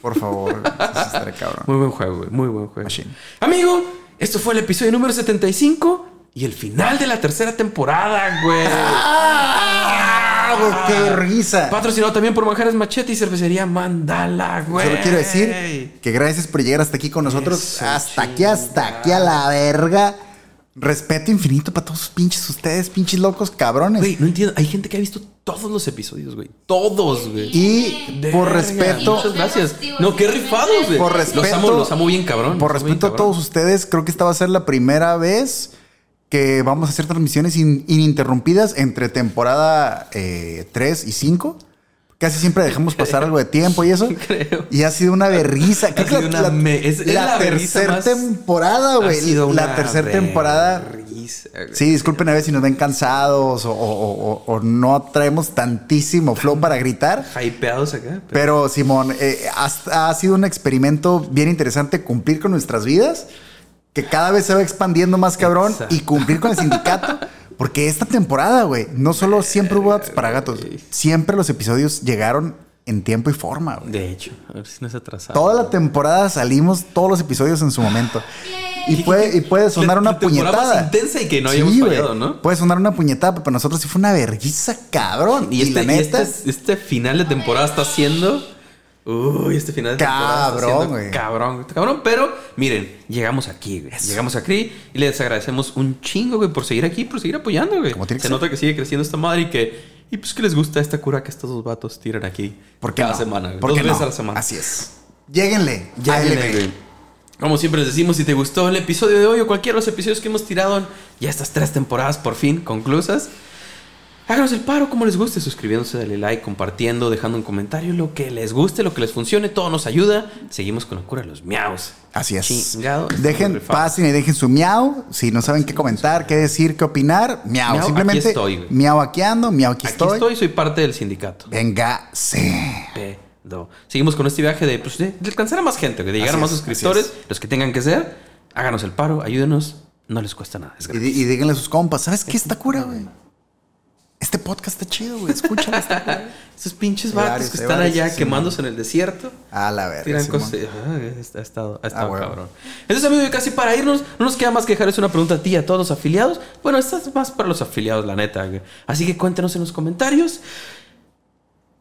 Por favor, [laughs] cabrón. Muy buen juego, güey. Muy buen juego. Machine. Amigo, esto fue el episodio número 75 y el final de la tercera temporada, güey. [laughs] ¡Qué risa! Patrocinado también por Manjares Machete y Cervecería Mandala, güey. Solo quiero decir que gracias por llegar hasta aquí con nosotros. Eso, hasta aquí, hasta aquí a la verga. Respeto infinito para todos pinches ustedes, pinches locos cabrones. Güey, no entiendo. Hay gente que ha visto todos los episodios, güey. Todos, güey. y por Verga, respeto, Muchas gracias. No, qué rifados, güey. por Los respeto, amo, los amo bien cabrón. Por bien respeto a todos ustedes, creo que esta va a ser la primera vez que vamos a hacer transmisiones in- ininterrumpidas entre temporada eh, 3 y 5. Casi siempre dejamos pasar algo de tiempo y eso. [laughs] Creo. Y ha sido una berriza. Creo que la berriza tercera temporada, güey. La tercera temporada. Sí, disculpen a ver si nos ven cansados o, o- o- o no traemos tantísimo flow para gritar. Hypeados acá. pero- Pero Simón, eh, ha, ha sido un experimento bien interesante cumplir con nuestras vidas, que cada vez se va expandiendo más cabrón Exacto. y cumplir con el sindicato. Porque esta temporada, güey, no solo siempre hubo datos para gatos, siempre los episodios llegaron en tiempo y forma, güey. De hecho, a ver si no se atrasaba. Toda la temporada salimos todos los episodios en su momento. Y puede, y puede sonar La- una la puñetada. intensa y que no hayamos güey. fallado, ¿no? Puede sonar una puñetada, pero para nosotros sí fue una vergüenza cabrón. Y, este, la y este, este final de temporada está siendo. Uy, este final de Cabrón, güey. cabrón, cabrón. Pero miren, llegamos aquí, güey. Llegamos aquí y les agradecemos un chingo, güey, por seguir aquí, por seguir apoyando, güey. Se ser. nota que sigue creciendo esta madre y que Y pues que les gusta esta cura que estos dos vatos tiran aquí ¿Por qué cada no? semana. güey. ¿Por dos qué veces no? a la semana. Así es. Lléguenle. Lláguenle, ALB. güey. Como siempre les decimos, si te gustó el episodio de hoy o cualquiera de los episodios que hemos tirado en ya estas tres temporadas por fin conclusas, háganos el paro como les guste, suscribiéndose, dale like, compartiendo, dejando un comentario, lo que les guste, lo que les funcione, todo nos ayuda. Seguimos con la cura de los miaus. Así es. Chingado, Dejen, pasen y dejen su miau. Si no saben qué comentar, qué decir, qué opinar, miau. Miau, Simplemente aquí estoy, güey. miau aqueando, miau aquí, Aquí estoy. estoy, soy parte del sindicato. Venga, sí. Pedo. Seguimos con este viaje de, pues, de, de alcanzar a más gente, de llegar Así a más es, suscriptores, los que tengan que ser. Háganos el paro, ayúdenos. No les cuesta nada. Es Y, y díganle a sus compas, ¿sabes qué está cura, güey? Este podcast está chido, güey. Escúchalo. [laughs] Esos pinches vatos que están varios, allá sí, quemándose en el desierto. A la verga. Tiran cosas. Ah, ha estado, ha estado Ah, bueno. cabrón. Entonces, amigo, y casi para irnos, no nos queda más que dejarles una pregunta a ti y a todos los afiliados. Bueno, esta es más para los afiliados, la neta. güey. Así que cuéntenos en los comentarios.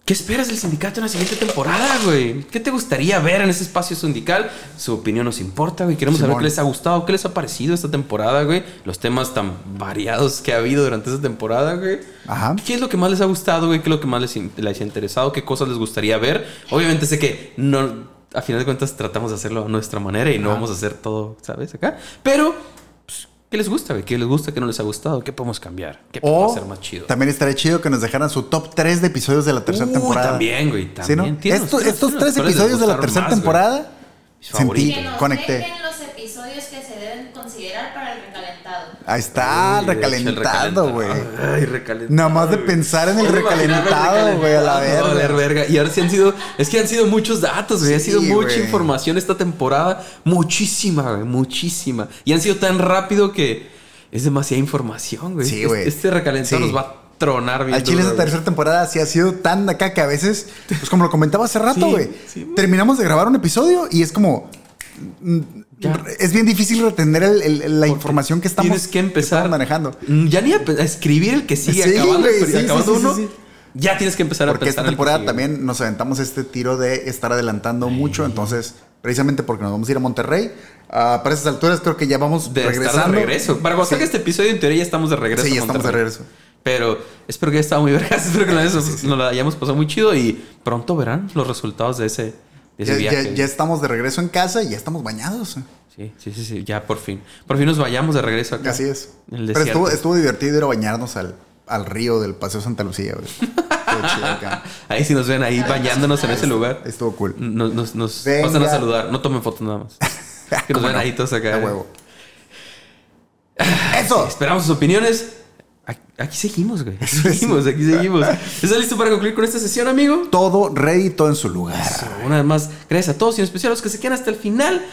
¿Qué esperas del sindicato en la siguiente temporada, güey? ¿Qué te gustaría ver en ese espacio sindical? Su opinión nos importa, güey. Queremos saber qué les ha gustado, qué les ha parecido esta temporada, güey. Los temas tan variados que ha habido durante esta temporada, güey. Ajá. ¿Qué es lo que más les ha gustado, güey? ¿Qué es lo que más les, ha interesado? ¿Qué cosas les gustaría ver? Obviamente sé que no, a final de cuentas tratamos de hacerlo a nuestra manera y no Ajá. vamos a hacer todo, ¿sabes? Acá. Pero, ¿qué les gusta, güey? ¿Qué les gusta? ¿Qué no les ha gustado? ¿Qué podemos cambiar? ¿Qué podemos O hacer más chido? también estaría chido que nos dejaran su top 3 de episodios de la tercera Uy, temporada. También, güey. ¿Sí, También. no? Tírenos, Estos, estos tres ¿Cuáles les episodios de la tercera más, temporada sentí, conecté. dejen los episodios que se deben considerar para el recalentado. Ahí está, el recalentado, güey. Ay, recalentado. Nada más de pensar en el recalentado, güey, a la. Va a valer verga. verga. Y ahora sí han sido, es que han sido muchos datos, güey. ha Sí, sido mucha información esta temporada. Muchísima, güey. Muchísima. Y han sido tan rápido que es demasiada información, güey. Sí, güey. Este, recalentado Sí. nos va a tronar bien. Al Chile güey. tercera temporada sí ha sido tan de acá que a veces, pues como lo comentaba hace rato, Sí, güey. sí, güey. terminamos de grabar un episodio y es como. Ya. Es bien difícil retener el- el- la información que estamos, Tienes que empezar estamos manejando. Mm, Ya ni a, a escribir el que sigue Sí, acabando, sí, acabando sí, sí, uno. sí, sí. Ya tienes que empezar a Porque pensar esta en el que temporada también nos aventamos este tiro de estar adelantando mucho. Entonces, precisamente porque nos vamos a ir a Monterrey, ah, para esas alturas creo que ya vamos de regresando. estar de regreso. Para cuando Sí. este episodio, en teoría ya estamos de regreso. Sí, a ya estamos de regreso. Pero espero que haya estado muy vergas. [laughs] Espero que la hayamos- nos la hayamos pasado muy chido y pronto verán los resultados de ese, de ese Ya, viaje. ya- ya estamos de regreso en casa y ya estamos bañados. Sí, sí, sí, sí, ya por fin. Por fin nos vayamos de regreso acá. Así es. En el Pero estuvo, estuvo divertido ir a bañarnos al, al río del Paseo Santa Lucía, güey. [laughs] Ahí sí nos ven ahí bañándonos en ese lugar. Estuvo cool. Nos, nos, nos Venga. pasan a saludar. No tomen fotos nada más. [laughs] Que nos ¿Cómo ven no? ahí todos acá. A huevo. ¡Eso! Esperamos sus opiniones. Aquí, aquí seguimos, güey. Aquí seguimos, aquí seguimos. ¿Estás listo para concluir con esta sesión, amigo? Todo ready, todo en su lugar. Una vez más, gracias a todos y en especial a los que se quedan hasta el final.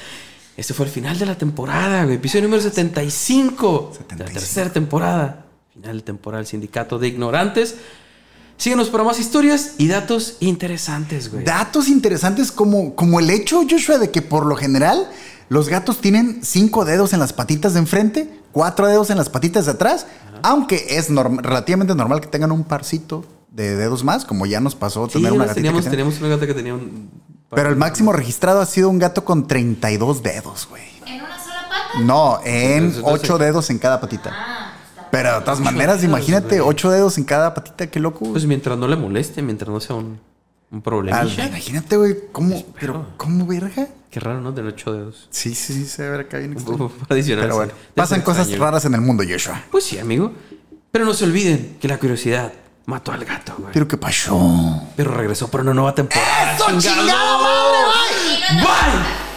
Este fue el final de la temporada, güey. Episodio número 75, de la 75. tercera temporada. Final temporal Sindicato de Ignorantes. Síguenos para más historias y datos interesantes, güey. Datos interesantes como, como el hecho, Joshua, de que por lo general los gatos tienen cinco dedos en las patitas de enfrente, cuatro dedos en las patitas de atrás, aunque es norm- relativamente normal que tengan un parcito de dedos más, como ya nos pasó Sí, tener una gatita. teníamos, que tenía- teníamos una gata que tenía un... Pero el máximo registrado ha sido un gato con 32 dedos, güey. ¿En una sola pata? No, en Entonces, ocho dedos en cada patita. Ah, está. Pero de todas maneras, imagínate, ocho dedos en cada patita, qué loco. güey. Pues mientras no le moleste, mientras no sea un, un problema. Ah, imagínate, güey, cómo, pero, ¿cómo verga? Qué raro, ¿no? Tener ocho dedos. Sí, sí, sí, se ve acá bien extraño. Pero bueno, pasan cosas extraño. raras en el mundo, Joshua. Pues sí, amigo. Pero no se olviden que la curiosidad mató al gato, güey. Pero qué pasó. Pero regresó por una nueva temporada. ¡Eso, ¡Chingado! chingada madre, bye! ¡Bye!